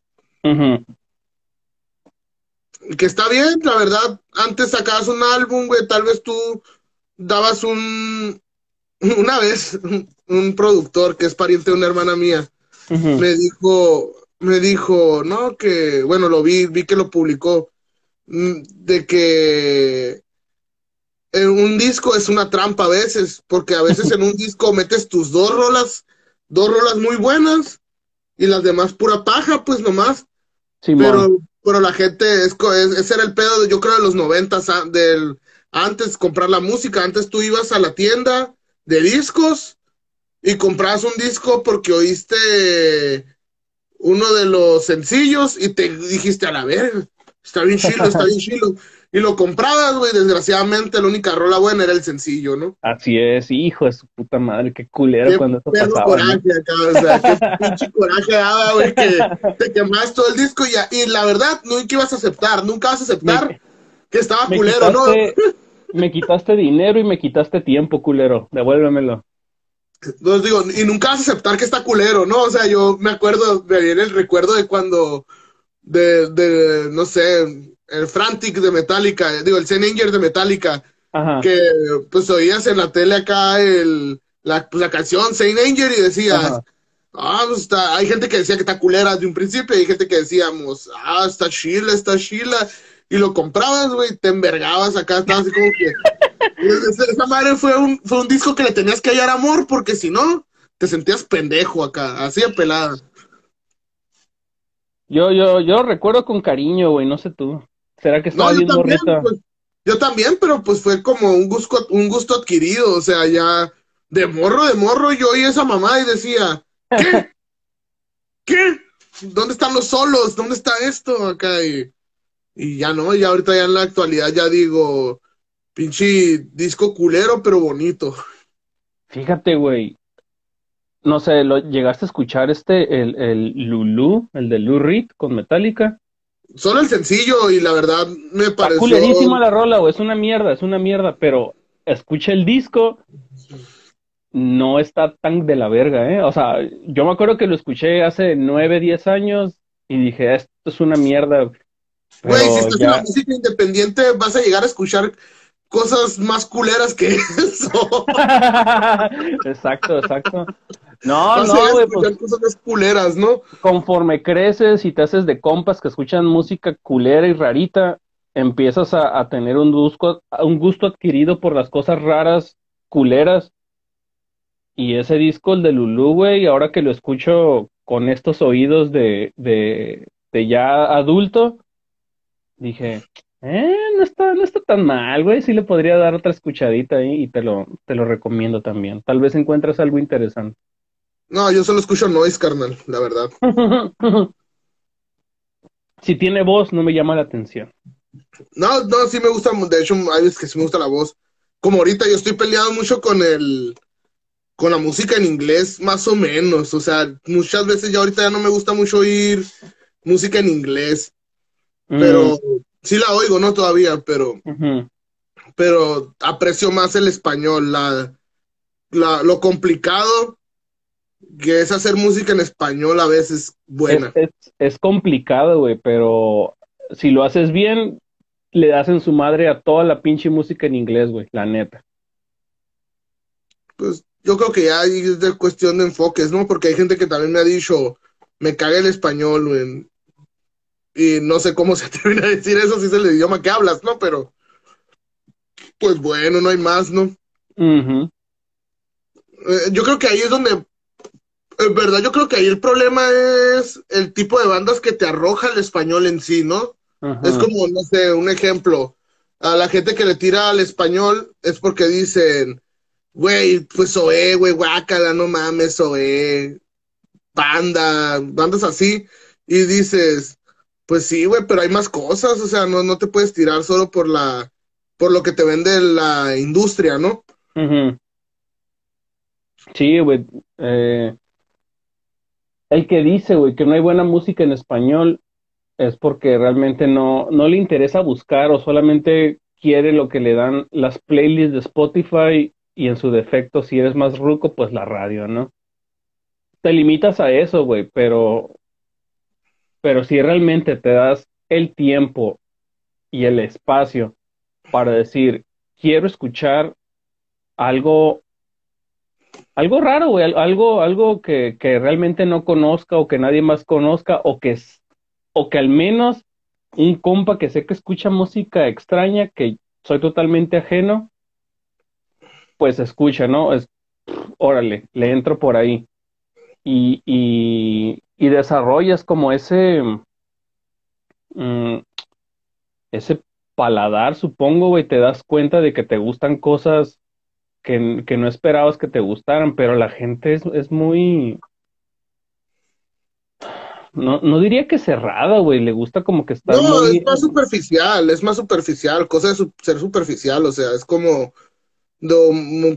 Que está bien, la verdad. Antes sacabas un álbum, güey, tal vez tú dabas un, una vez, un productor que es pariente de una hermana mía, me dijo, me dijo, no, que, bueno, lo vi, vi que lo publicó, mm, de que en un disco es una trampa a veces, porque a veces *laughs* en un disco metes tus dos rolas, dos rolas muy buenas, y las demás pura paja, pues nomás. Pero, pero la gente, es, es, ese era el pedo, yo creo, de los noventas, ah, del antes comprar la música, antes tú ibas a la tienda de discos y comprabas un disco porque oíste uno de los sencillos y te dijiste a la ver, está bien chilo, está bien *laughs* chilo. Y lo comprabas, güey, desgraciadamente la única rola buena era el sencillo, ¿no? Así es, hijo de su puta madre, qué culero cuando eso pasaba. coraje acá, o sea, qué *laughs* pinche coraje daba, güey, que te quemabas todo el disco y, y la verdad, nunca ibas a aceptar, nunca vas a aceptar que estaba culero, ¿no? me quitaste dinero y me quitaste tiempo, culero. Devuélvemelo. Entonces digo, y nunca vas a aceptar que está culero, ¿no? O sea, yo me acuerdo, me viene el recuerdo de cuando, de, de no sé, el Frantic de Metallica, digo, el Saint de Metallica, que pues oías en la tele acá el, la, pues, la canción Saint Anger y decías, ah, pues está, hay gente que decía que está culera de un principio y hay gente que decíamos, ah, está chila, está chila y lo comprabas, güey, te envergabas acá, estabas así como que. *laughs* esa madre fue un, fue un disco que le tenías que hallar amor, porque si no, te sentías pendejo acá, así de pelada. Yo, yo, yo recuerdo con cariño, güey, no sé tú. ¿Será que estaba No, yo bien también, morrita? pues, yo también, pero pues fue como un gusto, un gusto adquirido, o sea, ya de morro, de morro, yo oí esa mamá y decía, ¿qué? *laughs* ¿Qué? ¿Dónde están los solos? ¿Dónde está esto acá? Y, y ya no, ya ahorita ya en la actualidad ya digo, pinche disco culero, pero bonito. Fíjate, güey. No sé, ¿lo llegaste a escuchar este, el, el Lulu, el de Lou Reed con Metallica? Solo el sencillo y la verdad me pareció... culerísima la rola, güey, es una mierda, es una mierda, pero escucha el disco, no está tan de la verga, ¿eh? O sea, yo me acuerdo que lo escuché hace nueve, diez años y dije, esto es una mierda. Güey, si estás en la música independiente vas a llegar a escuchar cosas más culeras que eso. *laughs* exacto, exacto. No, no, güey, escuchar pues cosas más culeras, ¿no? conforme creces y te haces de compas que escuchan música culera y rarita, empiezas a, a tener un gusto, un gusto adquirido por las cosas raras, culeras. Y ese disco, el de Lulu, güey, ahora que lo escucho con estos oídos de, de, de ya adulto, dije, eh, no está, no está tan mal, güey, sí le podría dar otra escuchadita ahí y te lo, te lo recomiendo también. Tal vez encuentres algo interesante. No, yo solo escucho noise, carnal, la verdad. *laughs* Si tiene voz, no me llama la atención. No, no, sí me gusta, de hecho, hay veces que sí me gusta la voz. Como ahorita yo estoy peleado mucho con el, con la música en inglés, más o menos. O sea, muchas veces ya ahorita ya no me gusta mucho oír música en inglés, pero sí la oigo, ¿no? Todavía, pero, pero aprecio más el español, la, la, lo complicado que es hacer música en español a veces buena. Es, es, es complicado, güey, pero si lo haces bien, le das en su madre a toda la pinche música en inglés, güey, la neta. Pues yo creo que ya es de cuestión de enfoques, ¿no? Porque hay gente que también me ha dicho, me caga el español, güey. Y no sé cómo se *laughs* termina a decir eso si es el idioma que hablas, ¿no? Pero, pues bueno, no hay más, ¿no? Eh, yo creo que ahí es donde, en verdad, yo creo que ahí el problema es el tipo de bandas que te arroja el español en sí, ¿no? Es como, no sé, un ejemplo. A la gente que le tira al español es porque dicen, güey, pues Zoé, güey, guácala, no mames, Zoé, Panda, bandas así. Y dices, pues sí, güey, pero hay más cosas, o sea, no, no te puedes tirar solo por la, por lo que te vende la industria, ¿no? Sí, güey. eh, el que dice, güey, que no hay buena música en español es porque realmente no, no le interesa buscar o solamente quiere lo que le dan las playlists de Spotify y en su defecto, si eres más ruco, pues la radio, ¿no? Te limitas a eso, güey, pero, pero si realmente te das el tiempo y el espacio para decir, quiero escuchar algo algo raro, algo, algo que, que realmente no conozca o que nadie más conozca o que, o que al menos un compa que sé que escucha música extraña, que soy totalmente ajeno, pues escucha, ¿no? Es, órale, le entro por ahí. Y, y desarrollas como ese, mm, ese paladar, supongo, güey, te das cuenta de que te gustan cosas que, que no esperabas que te gustaran, pero la gente es, es muy, no, no diría que cerrada, güey, le gusta como que estar No, muy, es más superficial, es más superficial, cosa de su- ser superficial, o sea, es como,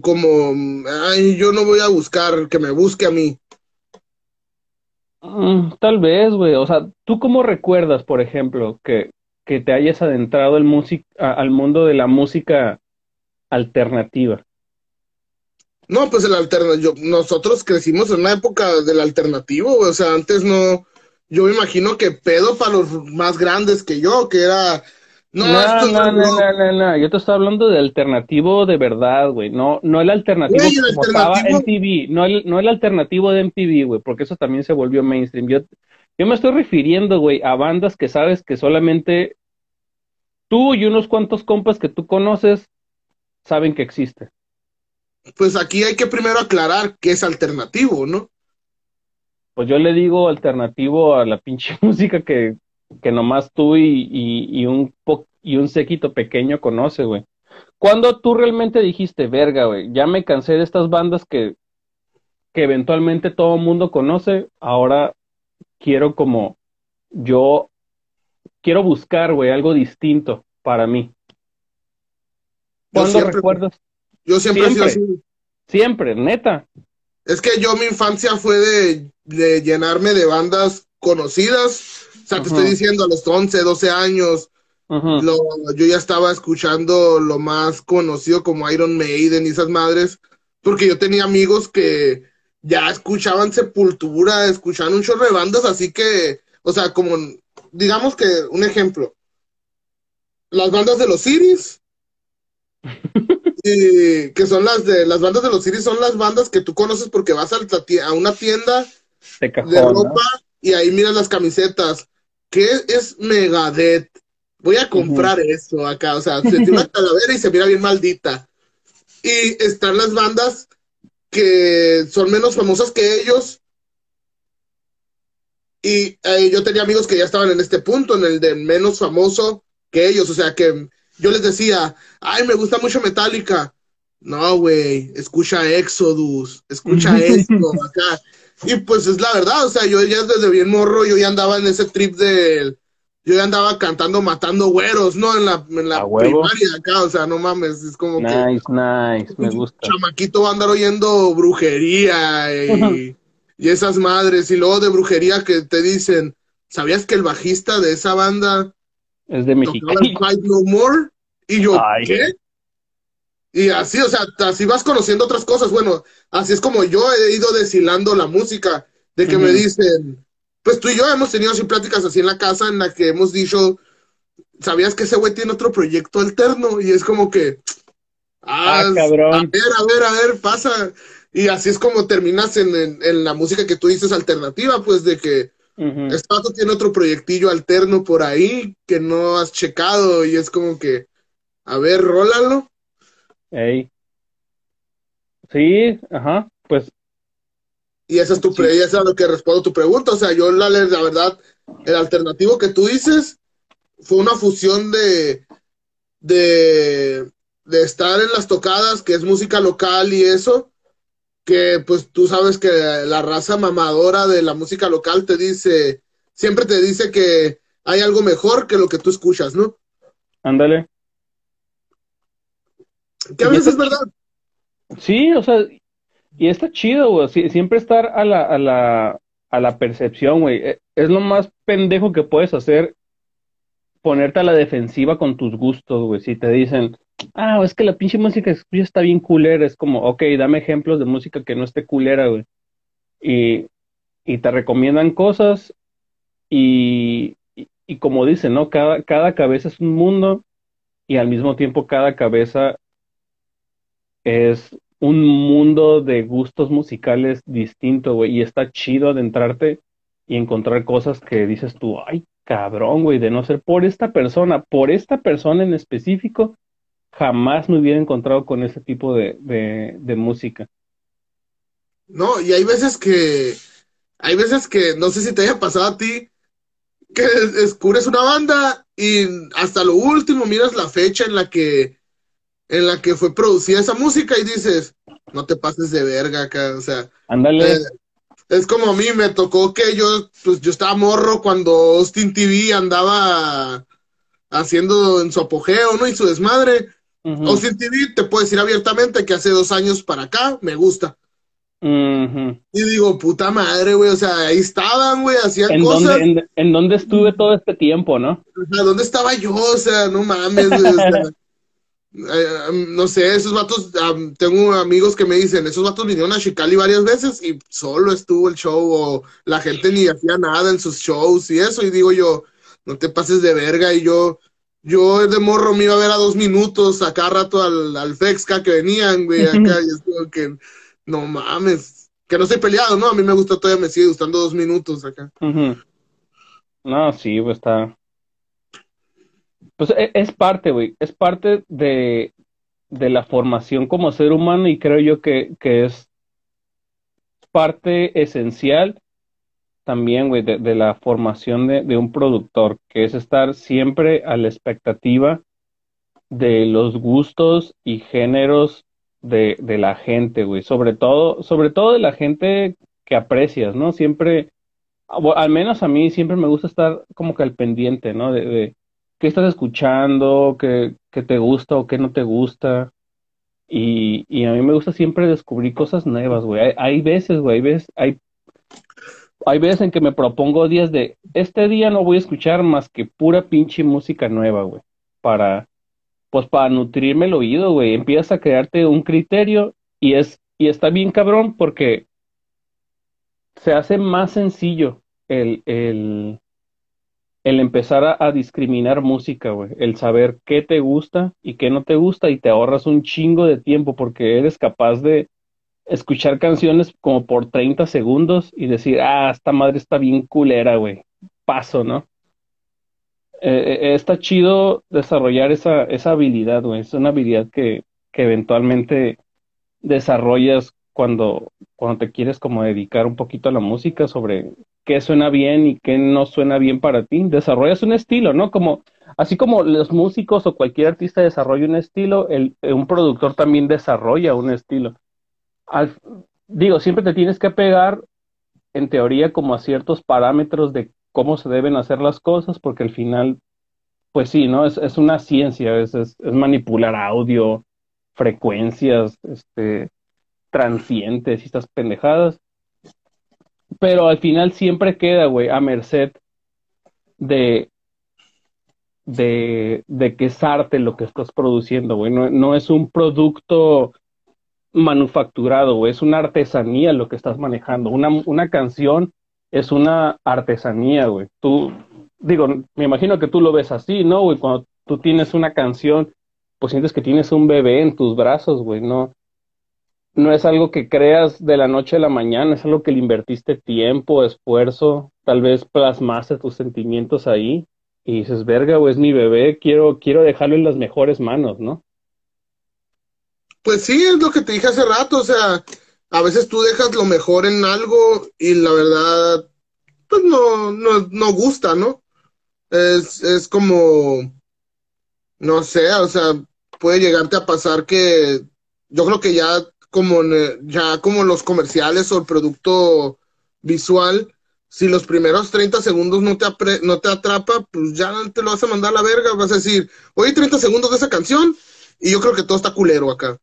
como, ay, yo no voy a buscar, que me busque a mí. Mm, tal vez, güey, o sea, ¿tú cómo recuerdas, por ejemplo, que, que te hayas adentrado el music- al mundo de la música alternativa? No, pues el alternativo, nosotros crecimos en una época del alternativo, güey, o sea, antes no, yo me imagino que pedo para los más grandes que yo, que era, no, No, no, no, no, yo te estoy hablando de alternativo de verdad, güey, no, no el alternativo como estaba MTV, no el, no el alternativo de MTV, güey, porque eso también se volvió mainstream. Yo, yo me estoy refiriendo, güey, a bandas que sabes que solamente tú y unos cuantos compas que tú conoces saben que existen. Pues aquí hay que primero aclarar qué es alternativo, ¿no? pues yo le digo alternativo a la pinche *laughs* música que, que nomás tú y, y, un y un séquito pequeño conoce, güey. ¿Cuándo tú realmente dijiste, verga, güey, ya me cansé de estas bandas que, que eventualmente todo el mundo conoce, ahora quiero como yo, quiero buscar, güey, algo distinto para mí? ¿Cuándo recuerdas? Yo siempre, siempre, he sido así. Siempre, neta. Es que yo mi infancia fue de, de llenarme de bandas conocidas. O sea, te estoy diciendo, a los 11, 12 años, yo ya estaba escuchando lo más conocido como Iron Maiden y esas madres, porque yo tenía amigos que ya escuchaban Sepultura, escuchaban un chorro de bandas, así que, o sea, como, digamos que un ejemplo, las bandas de los Iris, que son las de las bandas de los Iris, son las bandas que tú conoces porque vas a, a una tienda de, ropa y ahí miras las camisetas. ¿Qué es Megadeth? voy a comprar eso acá, o sea, se tiene una *laughs* calavera y se mira bien maldita. Y están las bandas que son menos famosas que ellos. Y eh, yo tenía amigos que ya estaban en este punto, en el de menos famoso que ellos, o sea, que yo les decía, ay, me gusta mucho Metallica. No, güey, escucha Exodus, escucha *laughs* esto acá. Y pues es la verdad, o sea, yo ya desde bien morro, yo ya andaba en ese trip del yo ya andaba cantando matando güeros, ¿no? En la, en la primaria acá, o sea, no mames, es como nice, que. Nice, nice, me gusta. Chamaquito va a andar oyendo brujería y, *laughs* y, esas madres, y luego de brujería que te dicen, ¿sabías que el bajista de esa banda es de México? No More? Y yo, ¿qué? Y así, o sea, así vas conociendo otras cosas. Bueno, así es como yo he ido deshilando la música, de que me dicen, pues tú y yo hemos tenido así pláticas así en la casa en la que hemos dicho, ¿sabías que ese güey tiene otro proyecto alterno? Y es como que, ah, ah cabrón. a ver, a ver, a ver, pasa. Y así es como terminas en, en, la música que tú dices alternativa, pues de que este tiene otro proyectillo alterno por ahí que no has checado y es como que, a ver, rólalo. Ey. Sí, ajá, pues y esa es tu pre eso es lo que respondo a tu pregunta. O sea, yo la, la verdad, el alternativo que tú dices fue una fusión de, de, de estar en las tocadas, que es música local y eso, que pues tú sabes que la raza mamadora de la música local te dice, siempre te dice que hay algo mejor que lo que tú escuchas, ¿no? Ándale. Que a veces es verdad. Sí, o sea, y está chido, güey. siempre estar a la, a la, a la percepción, güey. E, es lo más pendejo que puedes hacer, ponerte a la defensiva con tus gustos, güey. Si te dicen, ah, es que la pinche música que está bien culera, es como, ok, dame ejemplos de música que no esté culera, güey. Y, y te recomiendan cosas y, y, y, como dicen, ¿no? Cada, cada cabeza es un mundo y al mismo tiempo cada cabeza es un mundo de gustos musicales distinto, güey, y está chido adentrarte y encontrar cosas que dices tú, ay, cabrón, güey, de no ser por esta persona, por esta persona en específico, jamás me hubiera encontrado con ese tipo de, de, música. No, y hay veces que, hay veces que, no sé si te haya pasado a ti, que descubres una banda y hasta lo último miras la fecha en la que en la que fue producida esa música y dices, no te pases de verga acá, o sea. Ándale. Eh, es como a mí me tocó que yo, pues yo estaba morro cuando Austin TV andaba haciendo en su apogeo, ¿no? Y su desmadre. Austin TV te puedo decir abiertamente que hace dos años para acá me gusta. Y digo, puta madre, güey, o sea, ahí estaban, güey, hacían cosas. en, dónde estuve todo este tiempo, ¿no? O sea, ¿dónde estaba yo? O sea, no mames, güey, o sea, *laughs* Eh, no sé, esos vatos, tengo amigos que me dicen, esos vatos vinieron a Chicali varias veces y solo estuvo el show o la gente ni hacía nada en sus shows y eso, y digo yo, no te pases de verga y yo, yo de morro me iba a ver a dos minutos acá rato al, al Fexca que venían, güey, acá, y *laughs* es como que, no mames, que no estoy peleado, ¿no? A mí me gusta todavía, me sigue gustando dos minutos acá. No, sí, pues está, pues e, es parte, güey, es parte de, de, la formación como ser humano y creo yo que, que es parte esencial también, güey, de, la formación de, de, un productor, que es estar siempre a la expectativa de los gustos y géneros de, de la gente, güey. Sobre todo, sobre todo de la gente que aprecias, ¿no? Siempre, al menos a mí siempre me gusta estar como que al pendiente, ¿no? De qué estás escuchando, qué, qué te gusta o qué no te gusta. Y, y, a mí me gusta siempre descubrir cosas nuevas, güey. Hay, veces, güey, hay veces, hay, hay veces en que me propongo días de, este día no voy a escuchar más que pura pinche música nueva, güey. Para, pues para nutrirme el oído, güey. Empiezas a crearte un criterio y es, y está bien cabrón porque se hace más sencillo el, el, el empezar a, discriminar música, güey. El saber qué te gusta y qué no te gusta y te ahorras un chingo de tiempo porque eres capaz de escuchar canciones como por 30 segundos y decir, ah, esta madre está bien culera, güey. Paso, ¿no? Eh, eh, está chido desarrollar esa, esa habilidad, güey. Es una habilidad que, que eventualmente desarrollas cuando, cuando te quieres como dedicar un poquito a la música sobre qué suena bien y qué no suena bien para ti. Desarrollas un estilo, ¿no? Como, así como los músicos o cualquier artista desarrolla un estilo, el, un productor también desarrolla un estilo. Al, digo, siempre te tienes que pegar, en teoría, como a ciertos parámetros de cómo se deben hacer las cosas, porque al final, pues sí, ¿no? Es, es una ciencia, es, es, es manipular audio, frecuencias, este, transientes y estas pendejadas. Pero al final siempre queda, güey, a merced de, de, de que es arte lo que estás produciendo, güey. No, no es un producto manufacturado. Es una artesanía lo que estás manejando. Una, una canción es una artesanía, güey. Tú, digo, me imagino que tú lo ves así, ¿no, güey? Cuando tú tienes una canción, pues sientes que tienes un bebé en tus brazos, güey. No, no es algo que creas de la noche a la mañana, es algo que le invertiste tiempo, esfuerzo, tal vez plasmaste tus sentimientos ahí y dices, verga, o es mi bebé, quiero, quiero dejarlo en las mejores manos, ¿no? Pues sí, es lo que te dije hace rato, o sea, a veces tú dejas lo mejor en algo y la verdad, pues no, no, no gusta, ¿no? Es, es como, no sé, o sea, puede llegarte a pasar que yo creo que ya como ya como los comerciales o el producto visual, si los primeros 30 segundos no te, no te atrapa, pues ya te lo vas a mandar a la verga, vas a decir, oye, 30 segundos de esa canción, y yo creo que todo está culero acá.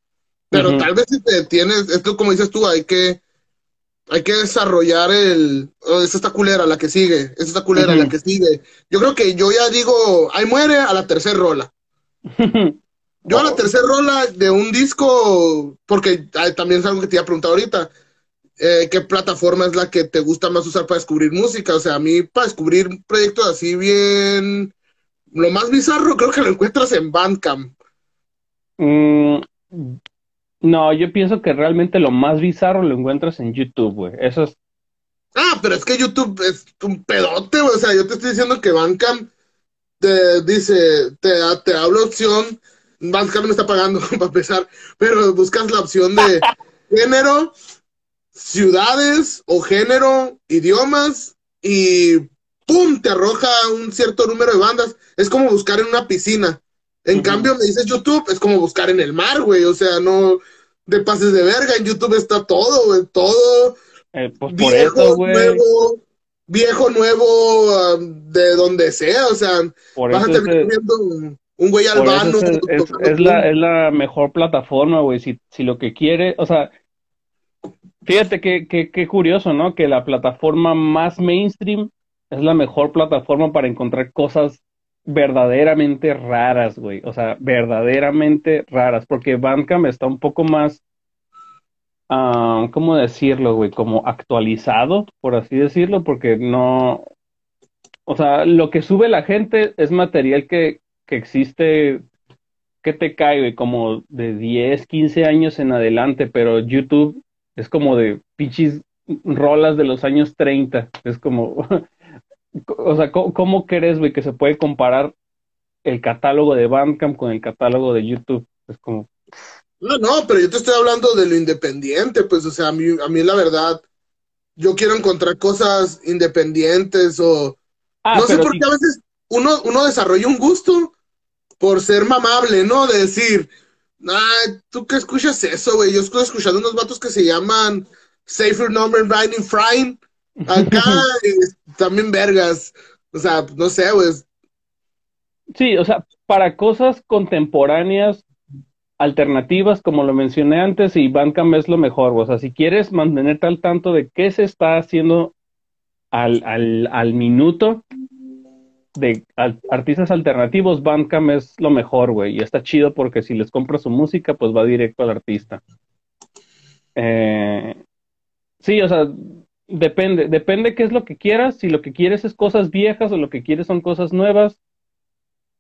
Pero tal vez si te tienes, esto como dices tú, hay que, hay que desarrollar el, oh, esta está culera, la que sigue, esta está culera, la que sigue. Yo creo que yo ya digo, ahí muere a la tercera rola. *laughs* Yo a la tercera rola de un disco, porque también es algo que te iba a preguntar ahorita, eh, ¿qué plataforma es la que te gusta más usar para descubrir música? O sea, a mí para descubrir proyectos así bien, lo más bizarro creo que lo encuentras en Bandcamp. Mm, no, yo pienso que realmente lo más bizarro lo encuentras en YouTube, güey. Eso es... Ah, pero es que YouTube es un pedote, güey. O sea, yo te estoy diciendo que Bandcamp te dice, te, te habla opción Bandcamp me está pagando *laughs* para empezar, pero buscas la opción de *laughs* género, ciudades o género, idiomas y ¡pum! te arroja un cierto número de bandas. Es como buscar en una piscina. En cambio, me dices YouTube, es como buscar en el mar, güey. O sea, no de pases de verga. En YouTube está todo, güey. Todo. Eh, pues viejo, nuevo, viejo, nuevo, um, de donde sea. O sea, vas a terminar viendo un güey albano. Es, la, es la mejor plataforma, güey. Si, si lo que quiere, o sea, fíjate qué que, que curioso, ¿no? Que la plataforma más mainstream es la mejor plataforma para encontrar cosas verdaderamente raras, güey. O sea, verdaderamente raras. Porque Bandcamp está un poco más, uh, ¿cómo decirlo, güey? Como actualizado, por así decirlo, porque no... O sea, lo que sube la gente es material que, que existe, que te cae, como de 10, 15 años en adelante, pero YouTube es como de pichis rolas de los años 30. Es como, *laughs* o sea, ¿cómo, crees, güey, que se puede comparar el catálogo de Bandcamp con el catálogo de YouTube? Es como... No, no, pero yo te estoy hablando de lo independiente, pues, o sea, a mí, a mí la verdad, yo quiero encontrar cosas independientes o... Ah, no sé por sí- qué a veces uno, uno desarrolla un gusto por ser mamable, ¿no? De decir, ay, ¿tú qué escuchas eso, güey? Yo estoy escuchando unos vatos que se llaman Safer Number Riding Frying. Acá *laughs* y también vergas. O sea, no sé, güey. Sí, o sea, para cosas contemporáneas, alternativas, como lo mencioné antes, y Bandcamp es lo mejor, güey. O sea, si quieres mantenerte al tanto de qué se está haciendo al, al, al minuto de artistas alternativos, Bandcamp es lo mejor, güey. Y está chido porque si les compras su música, pues va directo al artista. Eh, sí, o sea, depende, depende qué es lo que quieras. Si lo que quieres es cosas viejas o lo que quieres son cosas nuevas,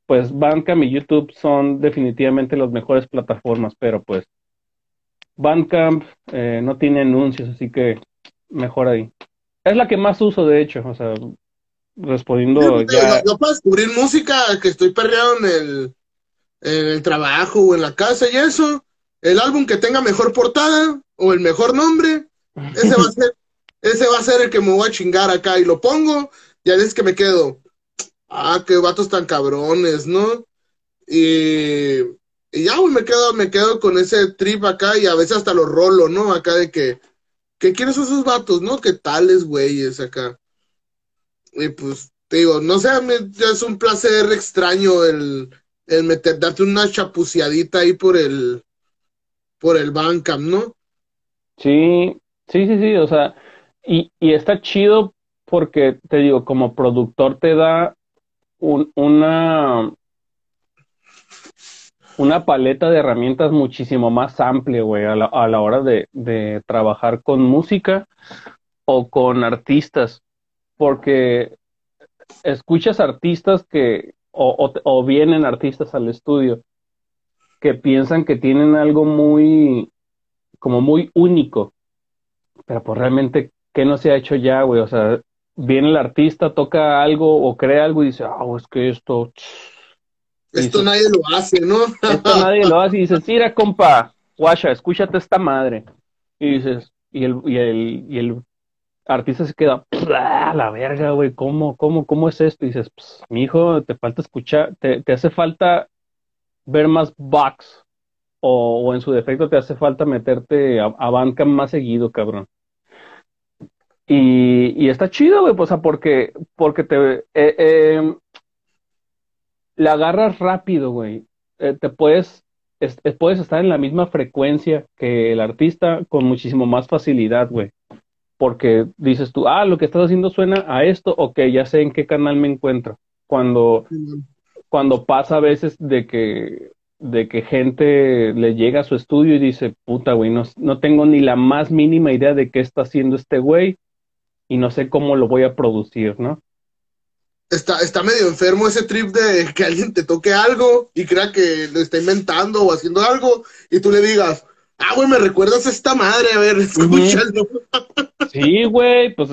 pues Bandcamp y YouTube son definitivamente las mejores plataformas, pero pues Bandcamp eh, no tiene anuncios, así que mejor ahí. Es la que más uso, de hecho, o sea, respondiendo Yo, ya. yo para descubrir música que estoy perreado en el, en el trabajo o en la casa y eso, el álbum que tenga mejor portada o el mejor nombre, ese va a ser, *laughs* ese va a ser el que me voy a chingar acá y lo pongo y a veces que me quedo, ah, qué vatos tan cabrones, ¿no? Y, y ya, güey, me quedo, me quedo con ese trip acá y a veces hasta lo rolo, ¿no? Acá de que, que quiénes son esos vatos, ¿no? Que tales güeyes acá. Y pues, te digo, no sé, es un placer extraño el, el meter, darte una chapuceadita ahí por el, por el Bandcamp, ¿no? Sí, sí, sí, sí, o sea, y, y está chido porque, te digo, como productor te da un- una, una paleta de herramientas muchísimo más amplia, güey, a la, a la hora de, de trabajar con música o con artistas, porque escuchas artistas que, o, o, o vienen artistas al estudio que piensan que tienen algo muy, como muy único, pero pues realmente, ¿qué no se ha hecho ya, güey? O sea, viene el artista, toca algo o crea algo y dice, ah, es que esto, Esto Dice- nadie lo hace, ¿no? esto nadie lo hace y dices, mira, compa, guacha, escúchate esta madre. Y dices, y el, y el, y el artista se queda, "Ah, la verga, güey, ¿cómo, cómo, cómo es esto? Y dices, pues, mijo, te falta escuchar, te, hace falta ver más box, o, o en su defecto te hace falta meterte a, a Bandcamp más seguido, cabrón. Y, y está chido, güey, pues, o sea, porque, porque te, eh, eh, la agarras rápido, güey. Eh, te puedes, es- puedes estar en la misma frecuencia que el artista con muchísimo más facilidad, güey. Porque dices tú, ah, lo que estás haciendo suena a esto, ok, ya sé en qué canal me encuentro. Cuando, cuando pasa a veces de que, de que gente le llega a su estudio y dice, puta, güey, no, no tengo ni la más mínima idea de qué está haciendo este güey y no sé cómo lo voy a producir, ¿no? Está, está medio enfermo ese trip de que alguien te toque algo y crea que lo está inventando o haciendo algo y tú le digas, ah, güey, me recuerdas a esta madre, a ver, escúchalo. Sí, güey, pues,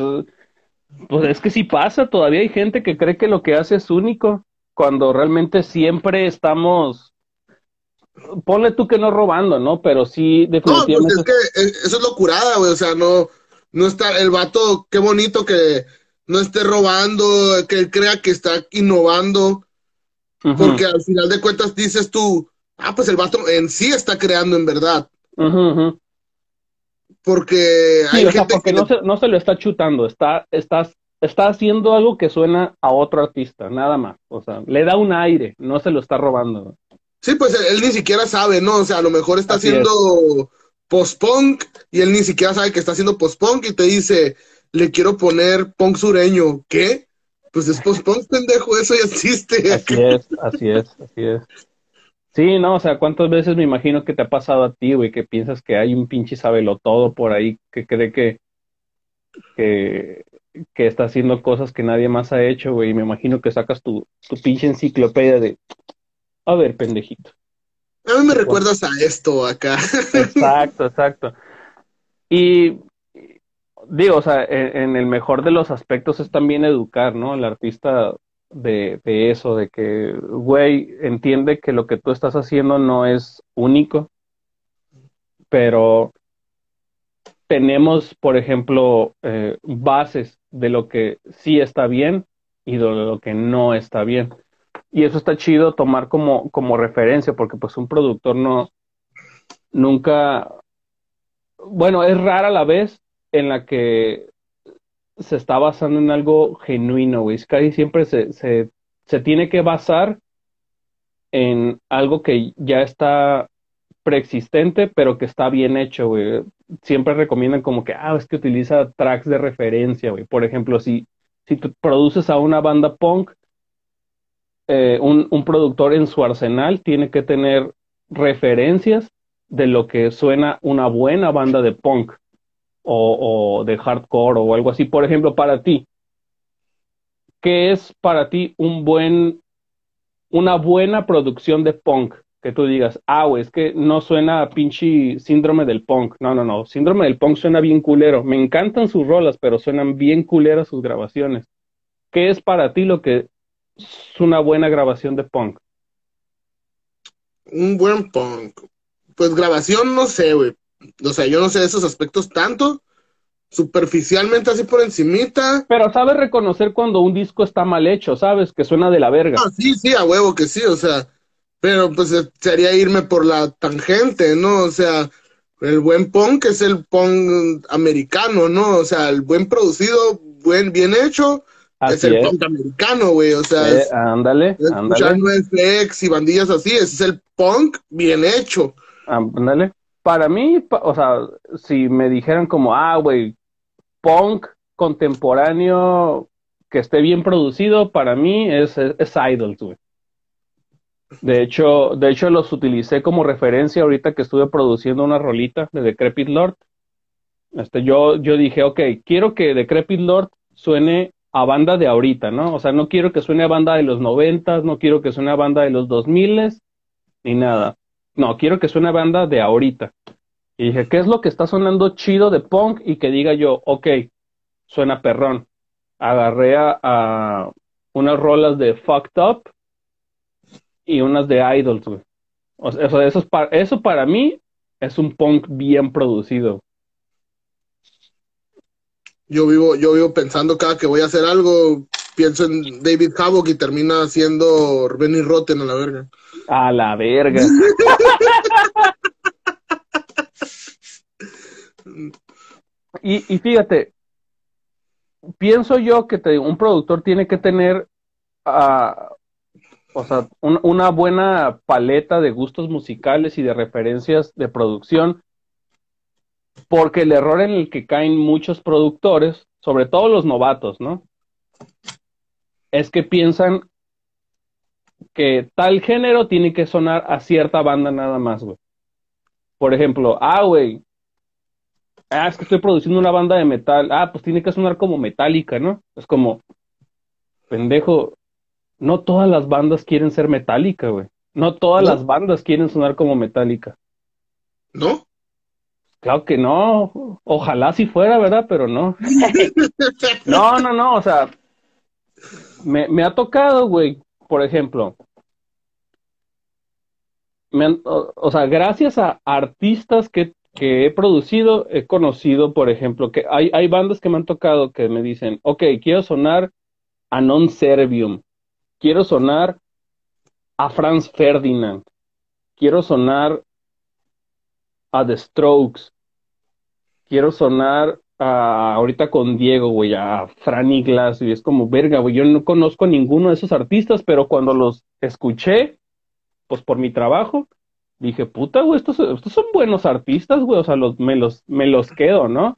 pues es que sí pasa, todavía hay gente que cree que lo que hace es único, cuando realmente siempre estamos, ponle tú que no robando, ¿no? Pero sí, No, pues definitivamente. es que eh, eso es locurada, güey, o sea, no, no está, el vato, qué bonito que no esté robando, que él crea que está innovando, porque al final de cuentas dices tú, ah, pues el vato en sí está creando en verdad, ujú. porque Sí, o sea, porque que... no se, no se lo está chutando, está, está, está haciendo algo que suena a otro artista, nada más. O sea, le da un aire, no se lo está robando. Sí, pues él, él ni siquiera sabe, ¿no? O sea, a lo mejor está Así haciendo post-punk y él ni siquiera sabe que está haciendo post-punk y te dice, le quiero poner punk sureño. ¿Qué? Pues es post-punk, *laughs* pendejo, eso ya existe. Así es, así es, así es. Sí, no, o sea, ¿cuántas veces me imagino que te ha pasado a ti, güey, que piensas que hay un pinche sabelotodo por ahí que cree que, que, que está haciendo cosas que nadie más ha hecho, güey, y me imagino que sacas tu, tu pinche enciclopedia de, a ver, pendejito. A mí me recuerdas a esto acá. Exacto, exacto. Y digo, o sea, en, en el mejor de los aspectos es también educar, ¿no? El artista de, de eso, de que, güey, entiende que lo que tú estás haciendo no es único, pero tenemos, por ejemplo, eh, bases de lo que sí está bien y de lo que no está bien. Y eso está chido tomar como, como referencia, porque pues un productor no, nunca, bueno, es rara la vez en la que se está basando en algo genuino, güey. Casi siempre se, se, se tiene que basar en algo que ya está preexistente, pero que está bien hecho, güey. Siempre recomiendan como que, ah, es que utiliza tracks de referencia, güey. Por ejemplo, si, si tú produces a una banda punk, eh, un, un productor en su arsenal tiene que tener referencias de lo que suena una buena banda de punk o, de hardcore o algo así. Por ejemplo, para ti, ¿qué es para ti un buen, una buena producción de punk? Que tú digas, ah, güey, es que no suena pinche síndrome del punk. No, no, no. Síndrome del punk suena bien culero. Me encantan sus rolas, pero suenan bien culeras sus grabaciones. ¿Qué es para ti lo que es una buena grabación de punk? Un buen punk. Pues grabación, no sé, güey o sea, yo no sé esos aspectos tanto, superficialmente así por encimita. Pero sabes reconocer cuando un disco está mal hecho, ¿sabes? Que suena de la verga. Ah, sí, sí, a huevo que sí, o sea, pero pues eh, sería irme por la tangente, ¿no? O sea, el buen punk es el punk americano, ¿no? O sea, el buen producido, buen, bien hecho, es el punk americano, güey, o sea, eh, ándale, ándale. FX y bandillas así, ese es el punk bien hecho. Ándale para mí, o sea, si me dijeran como, ah, güey, punk contemporáneo que esté bien producido, para mí es, es, Idols, güey. De hecho, de hecho, los utilicé como referencia ahorita que estuve produciendo una rolita de Decrepit Lord. Este, yo, yo dije, ok, quiero que Decrepit Lord suene a banda de ahorita, ¿no? O sea, no quiero que suene a banda de los noventas, no quiero que suene a banda de los dos miles, ni nada. No, quiero que suene banda de ahorita. Y dije, ¿qué es lo que está sonando chido de punk? Y que diga yo, ok, suena perrón. Agarré a, unas rolas de Fucked Up y unas de Idols, güey. O sea, eso, para, eso para mí es un punk bien producido. Yo vivo, yo vivo pensando cada que voy a hacer algo, pienso en David Havoc y termina siendo Benny Rotten a la verga. A la verga. *laughs* y, fíjate, pienso yo que te, un productor tiene que tener uh, o sea, una buena paleta de gustos musicales y de referencias de producción, porque el error en el que caen muchos productores, sobre todo los novatos, ¿no? Es que piensan que tal género tiene que sonar a cierta banda nada más, güey. Por ejemplo, ah, güey, ah, es que estoy produciendo una banda de metal, ah, pues tiene que sonar como metálica, ¿no? Es como, pendejo, no todas las bandas quieren ser metálica, güey. No todas las bandas quieren sonar como metálica. ¿No? Claro que no. Ojalá si fuera, ¿verdad? Pero no. *laughs* no, no, no. O sea, me, me ha tocado, güey, por ejemplo, o, sea, gracias a artistas que, he producido, he conocido, por ejemplo, que hay, hay bandas que me han tocado que me dicen, ok, quiero sonar a Non Servium, quiero sonar a Franz Ferdinand, quiero sonar a The Strokes, quiero sonar ahorita con Diego, güey, a Franny Glass, y es como, verga, güey, yo no conozco a ninguno de esos artistas, pero cuando los escuché, pues por mi trabajo, dije, puta, güey, estos, estos son buenos artistas, güey, o sea, los, me, los, me los quedo, ¿no?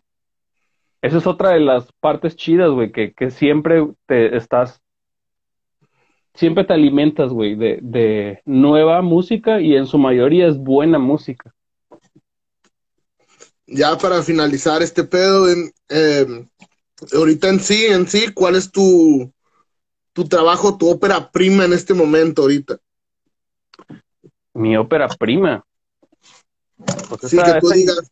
Esa es otra de las partes chidas, güey, que, que siempre te estás, siempre te alimentas, güey, de, de nueva música y en su mayoría es buena música ya para finalizar este pedo, eh, ahorita en sí, en sí, ¿cuál es tu, tu trabajo, tu ópera prima en este momento ahorita? Mi ópera prima. Pues sí, que tú digas,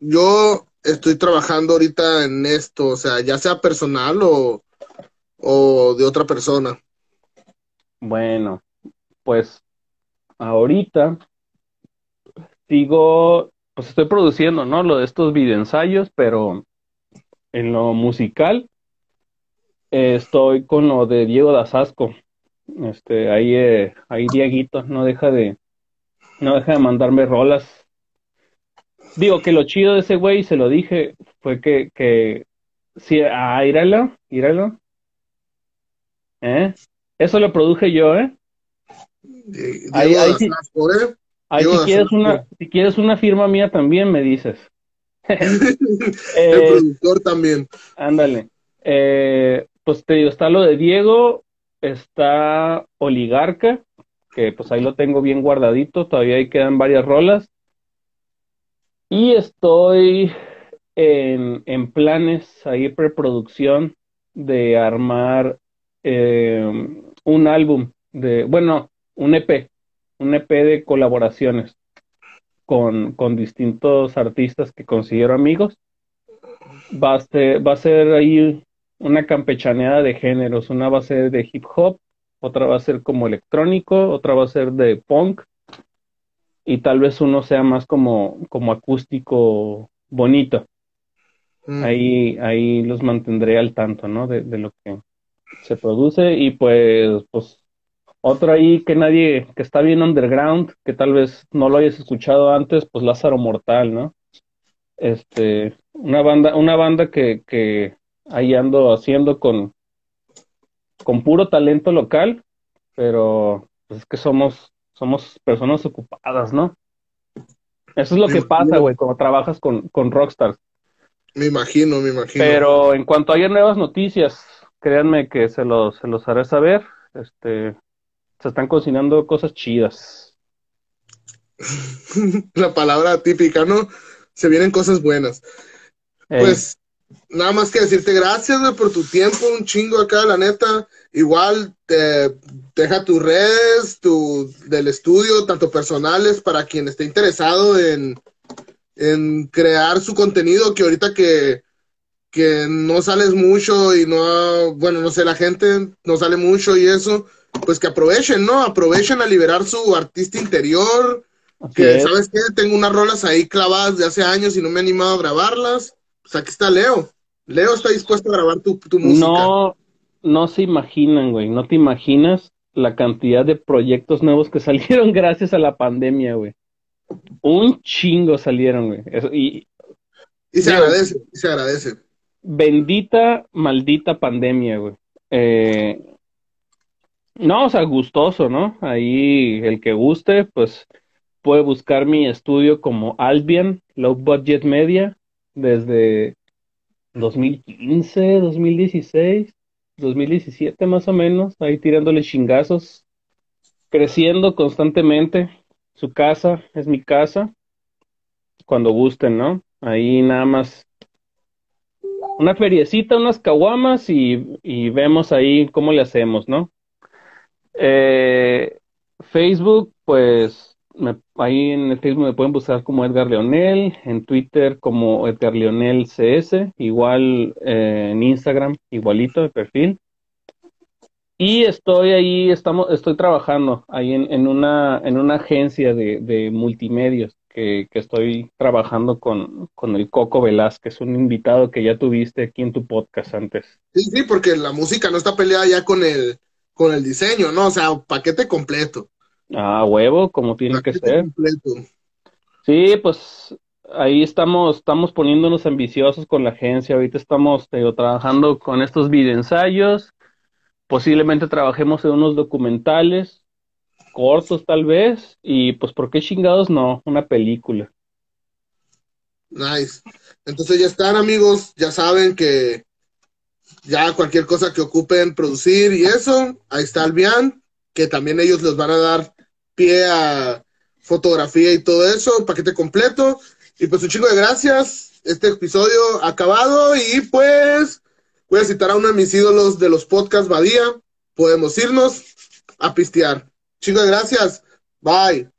yo estoy trabajando ahorita en esto, o sea, ya sea personal o, o de otra persona. Bueno, pues ahorita sigo pues estoy produciendo, ¿no? Lo de estos videoensayos, pero en lo musical eh, estoy con lo de Diego Dazasco. Este, ahí, eh, ahí Dieguito no deja de, no deja de mandarme rolas. Digo que lo chido de ese güey, se lo dije, fue que, que, sí, ah, íralo, íralo. ¿Eh? Eso lo produje yo, ¿eh? Diego Ahí- ahí. Dazasco, ¿eh? Ahí, si quieres una, si quieres una firma mía también me dices. *laughs* *laughs* El Eh, productor también. ándale. Eh, pues te digo, está lo de Diego, está Oligarca, que pues ahí lo tengo bien guardadito, todavía ahí quedan varias rolas. Y estoy en, en planes, ahí preproducción, de armar eh, un álbum de, bueno, un EP, un EP de colaboraciones con, con distintos artistas que considero amigos. Va a ser, va a ser ahí una campechaneada de géneros, una va a ser de hip hop, otra va a ser como electrónico, otra va a ser de punk y tal vez uno sea más como, como acústico bonito. Mm. Ahí, ahí los mantendré al tanto, ¿no? De, de lo que se produce y pues, pues otro ahí que nadie, que está bien underground, que tal vez no lo hayas escuchado antes, pues Lázaro Mortal, ¿no? Este, una banda, una banda que, que ahí ando haciendo con, con puro talento local, pero pues es que somos, somos personas ocupadas, ¿no? Eso es lo que pasa, güey, cuando trabajas con, con rockstars. Me imagino, me imagino. Pero en cuanto haya nuevas noticias, créanme que se los, se los haré saber. Este, se están cocinando cosas chidas. *laughs* La palabra típica, ¿no? Se vienen cosas buenas. Pues nada más que decirte gracias, güey, por tu tiempo, un chingo acá, la neta. Igual te deja tus redes, tu del estudio, tanto personales, para quien esté interesado en, en crear su contenido, que ahorita que, que no sales mucho y no, bueno, no sé, la gente no sale mucho y eso, pues que aprovechen, ¿no? Aprovechen a liberar su artista interior, así que, es. ¿sabes qué? Tengo unas rolas ahí clavadas de hace años y no me he animado a grabarlas. Pues aquí está Leo. Leo está dispuesto a grabar tu, tu música. No, no se imaginan, güey, no te imaginas la cantidad de proyectos nuevos que *laughs* salieron gracias a la pandemia, güey. Un chingo salieron, güey. Eso- y Y se Digo- agradece, y se agradece. bendita, maldita pandemia, güey. Eh, no, o sea, gustoso, ¿no? Ahí el que guste, pues puede buscar mi estudio como Albion, Low Budget Media, desde 2015, 2016, 2017 más o menos, ahí tirándole chingazos, creciendo constantemente. Su casa es mi casa, cuando gusten, ¿no? Ahí nada más una feriecita, unas caguamas y, y vemos ahí cómo le hacemos, ¿no? Eh, Facebook, pues ahí en el Facebook me pueden buscar como Edgar Leonel, en Twitter como Edgar Leonel CS, igual eh, en Instagram, igualito de perfil. Y estoy ahí, estamos, estoy trabajando ahí en, en una, en una agencia de, de multimedios que, que estoy trabajando con, con el Coco Velázquez, un invitado que ya tuviste aquí en tu podcast antes. Sí, sí, porque la música no está peleada ya con el, con el diseño, ¿no? O sea, paquete completo. Ah, huevo, como tiene que ser. completo. Sí, pues ahí estamos, estamos poniéndonos ambiciosos con la agencia. Ahorita estamos te digo, trabajando con estos videoensayos. Posiblemente trabajemos en unos documentales cortos tal vez. Y pues, ¿por qué chingados no? Una película. Nice. Entonces ya están, amigos. Ya saben que ya cualquier cosa que ocupen producir y eso, ahí está Albian, que también ellos les van a dar pie a fotografía y todo eso, paquete completo. Y pues un chingo de gracias. Este episodio acabado y pues voy a citar a uno de mis ídolos de los podcasts Badía. Podemos irnos a pistear. Chingo de gracias. Bye.